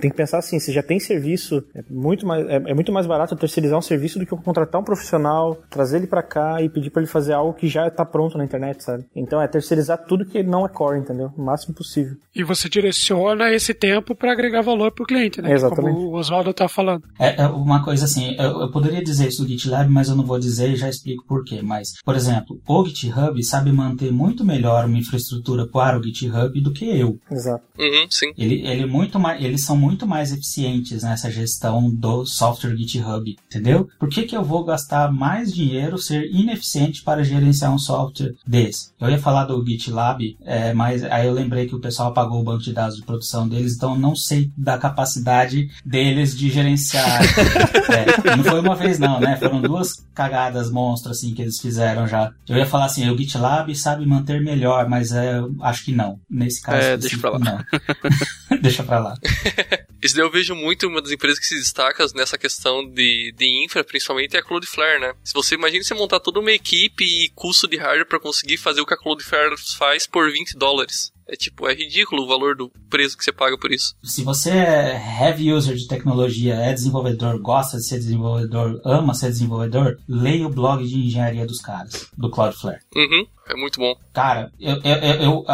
tem que pensar assim, se já tem serviço, é muito mais, é, é muito mais barato terceirizar um serviço do que eu contratar um profissional, trazer ele para cá e pedir para ele fazer algo que já está pronto na internet, sabe? Então é terceirizar tudo que não é core, entendeu? O máximo possível. E você direciona esse tempo para agregar valor para o cliente, né? Exatamente. Como o Oswaldo tá falando. É, é, uma coisa assim, eu, eu, poderia dizer isso do GitLab, mas eu não vou dizer e já explico por quê. Mas, por exemplo, o GitHub sabe manter muito melhor uma infraestrutura para o GitHub do que eu. Exato. Uhum, sim. Ele, ele muito mais, eles são muito mais eficientes nessa gestão do software GitHub, entendeu? Por que, que eu vou gastar mais dinheiro, ser ineficiente para gerenciar um software desse? Eu ia falar do GitLab, é, mas aí eu lembrei que o pessoal apagou o banco de dados de produção deles, então não sei da capacidade deles de gerenciar. [laughs] é, não foi uma vez não, né? Foram duas cagadas monstros assim que eles fizeram já. Eu ia falar assim, o GitLab sabe manter melhor, mas é, acho que não. Nesse caso, é, deixa pra lá. Não. [laughs] deixa pra lá. [laughs] Isso daí eu vejo muito uma das empresas que se destaca nessa questão de, de infra, principalmente é a Cloudflare, né? Se você imagina você montar toda uma equipe e custo de hardware para conseguir fazer o que a Cloudflare faz por 20 dólares. É tipo, é ridículo o valor do preço que você paga por isso. Se você é heavy user de tecnologia, é desenvolvedor, gosta de ser desenvolvedor, ama ser desenvolvedor, leia o blog de engenharia dos caras, do Cloudflare. Uhum. É muito bom. Cara, eu, eu, eu,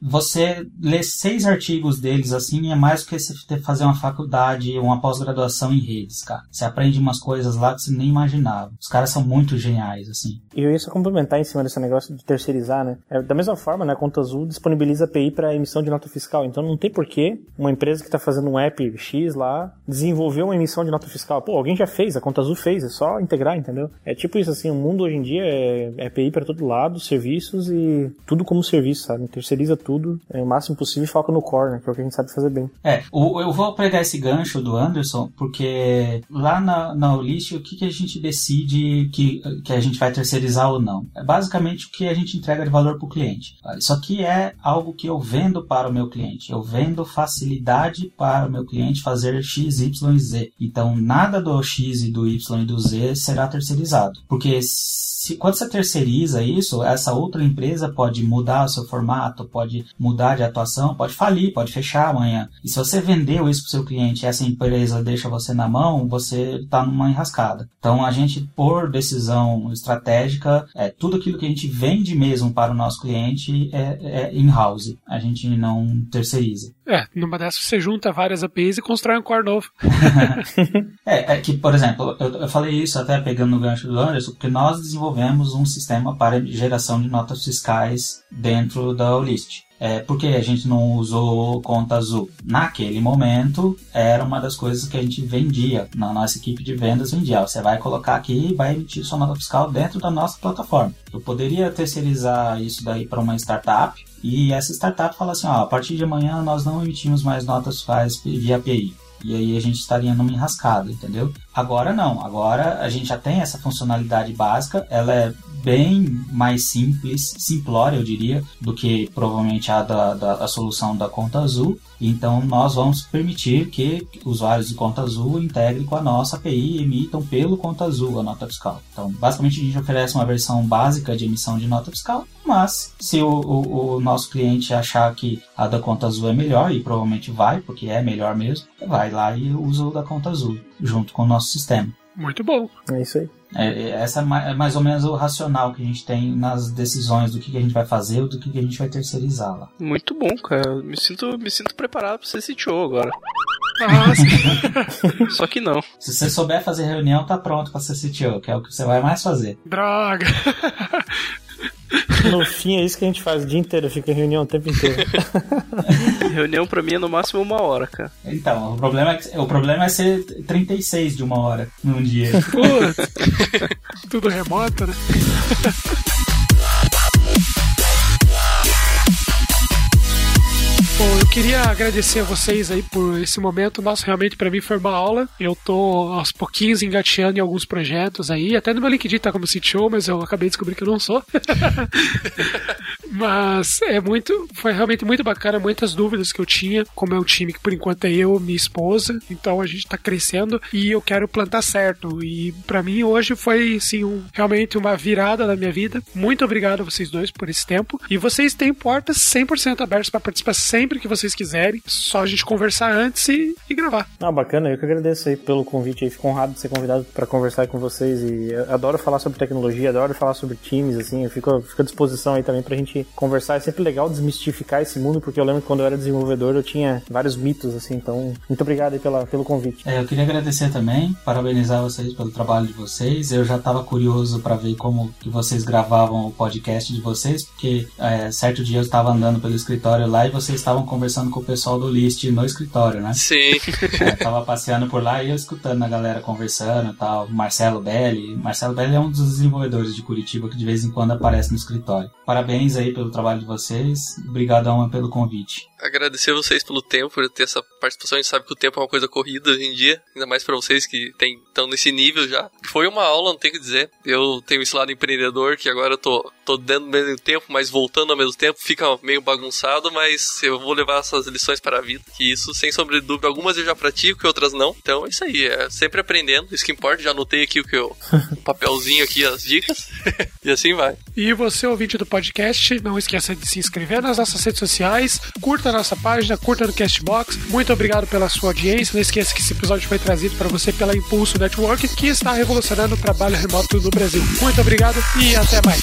você lê seis artigos deles assim é mais do que você fazer uma faculdade, uma pós-graduação em redes, cara. Você aprende umas coisas lá que você nem imaginava. Os caras são muito geniais, assim. E eu ia só complementar em cima desse negócio de terceirizar, né? É, da mesma forma, né, a Conta Azul disponibiliza API para emissão de nota fiscal. Então não tem porquê uma empresa que está fazendo um app X lá desenvolver uma emissão de nota fiscal. Pô, alguém já fez, a Conta Azul fez, é só integrar, entendeu? É tipo isso assim, o mundo hoje em dia é, é API para todo lado, serviço serviços e tudo como serviço, sabe? Terceiriza tudo é, o máximo possível e foca no core, né? Que é o que a gente sabe fazer bem. É, eu vou pegar esse gancho do Anderson, porque lá na, na Olist, o que, que a gente decide que, que a gente vai terceirizar ou não? É basicamente o que a gente entrega de valor para o cliente. Isso aqui é algo que eu vendo para o meu cliente. Eu vendo facilidade para o meu cliente fazer X, Y e Z. Então, nada do X e do Y e do Z será terceirizado. Porque se, quando você terceiriza isso, essa outra empresa pode mudar o seu formato, pode mudar de atuação, pode falir, pode fechar amanhã. E se você vendeu isso para o seu cliente e essa empresa deixa você na mão, você está numa enrascada. Então a gente, por decisão estratégica, é, tudo aquilo que a gente vende mesmo para o nosso cliente é, é in-house. A gente não terceiriza. É, numa dessas você junta várias APIs e constrói um core novo. [laughs] é, é, que, por exemplo, eu, eu falei isso até pegando no gancho do Anderson, porque nós desenvolvemos um sistema para geração de notas fiscais dentro da Olist. É, porque a gente não usou conta azul. Naquele momento, era uma das coisas que a gente vendia, na nossa equipe de vendas vendia. Você vai colocar aqui e vai emitir sua nota fiscal dentro da nossa plataforma. Eu poderia terceirizar isso daí para uma startup, e essa startup fala assim, ó, a partir de amanhã nós não emitimos mais notas fiscais via API. E aí a gente estaria numa enrascada, entendeu? Agora não, agora a gente já tem essa funcionalidade básica, ela é bem mais simples, simplória, eu diria, do que provavelmente a da, da a solução da conta azul. Então, nós vamos permitir que usuários de conta azul integrem com a nossa API e emitam pelo conta azul a nota fiscal. Então, basicamente, a gente oferece uma versão básica de emissão de nota fiscal, mas se o, o, o nosso cliente achar que a da conta azul é melhor, e provavelmente vai, porque é melhor mesmo, vai lá e usa o da conta azul, junto com o nosso sistema. Muito bom. É isso aí. É, essa é mais ou menos o racional que a gente tem nas decisões do que a gente vai fazer ou do que a gente vai terceirizar lá. Muito bom, cara. Me sinto, me sinto preparado pra ser CTO agora. Ah, [laughs] Só que não. Se você souber fazer reunião, tá pronto pra ser CTO, que é o que você vai mais fazer. droga. No fim é isso que a gente faz o dia inteiro, fica em reunião o tempo inteiro. [laughs] Reunião pra mim é no máximo uma hora, cara. Então, o problema é, que, o problema é ser 36 de uma hora num dia. Putz. [laughs] Tudo remoto, né? [laughs] Bom, eu queria agradecer a vocês aí por esse momento. Nossa, realmente para mim foi uma aula. Eu tô aos pouquinhos engateando em alguns projetos aí. Até no meu LinkedIn tá como CTO, mas eu acabei de descobrir que eu não sou. [laughs] mas é muito, foi realmente muito bacana. Muitas dúvidas que eu tinha. Como é um time que por enquanto é eu, minha esposa. Então a gente tá crescendo e eu quero plantar certo. E para mim hoje foi sim um, realmente uma virada na minha vida. Muito obrigado a vocês dois por esse tempo. E vocês têm portas 100% abertas para participar sempre que vocês quiserem. Só a gente conversar antes e, e gravar. Ah, bacana, eu que agradeço aí pelo convite aí, fico honrado de ser convidado para conversar com vocês e eu adoro falar sobre tecnologia, adoro falar sobre times, assim, eu fico, fico à disposição aí também pra gente conversar, é sempre legal desmistificar esse mundo, porque eu lembro que quando eu era desenvolvedor eu tinha vários mitos, assim, então muito obrigado aí pela, pelo convite. É, eu queria agradecer também, parabenizar vocês pelo trabalho de vocês. Eu já estava curioso para ver como que vocês gravavam o podcast de vocês, porque é, certo dia eu estava andando pelo escritório lá e vocês estavam conversando com o pessoal do List no escritório, né? Sim. É, tava passeando por lá e eu escutando a galera conversando e tal. Marcelo Belli. Marcelo Belli é um dos desenvolvedores de Curitiba que de vez em quando aparece no escritório. Parabéns aí pelo trabalho de vocês. Obrigadão pelo convite. Agradecer vocês pelo tempo, por ter essa participação. A gente sabe que o tempo é uma coisa corrida hoje em dia, ainda mais para vocês que estão nesse nível já. Foi uma aula, não tenho que dizer. Eu tenho esse lado empreendedor que agora eu tô, tô dando mesmo tempo, mas voltando ao mesmo tempo. Fica meio bagunçado, mas eu vou levar essas lições para a vida. Que isso, sem sombra de dúvida, algumas eu já pratico e outras não. Então é isso aí, é sempre aprendendo. Isso que importa. Já anotei aqui o que eu, o [laughs] papelzinho aqui, as dicas. [laughs] e assim vai. E você, ouvinte do podcast, não esqueça de se inscrever nas nossas redes sociais, curta nossa página, curta no Castbox. Muito obrigado pela sua audiência. Não esqueça que esse episódio foi trazido para você pela Impulso Network, que está revolucionando o trabalho remoto no Brasil. Muito obrigado e até mais.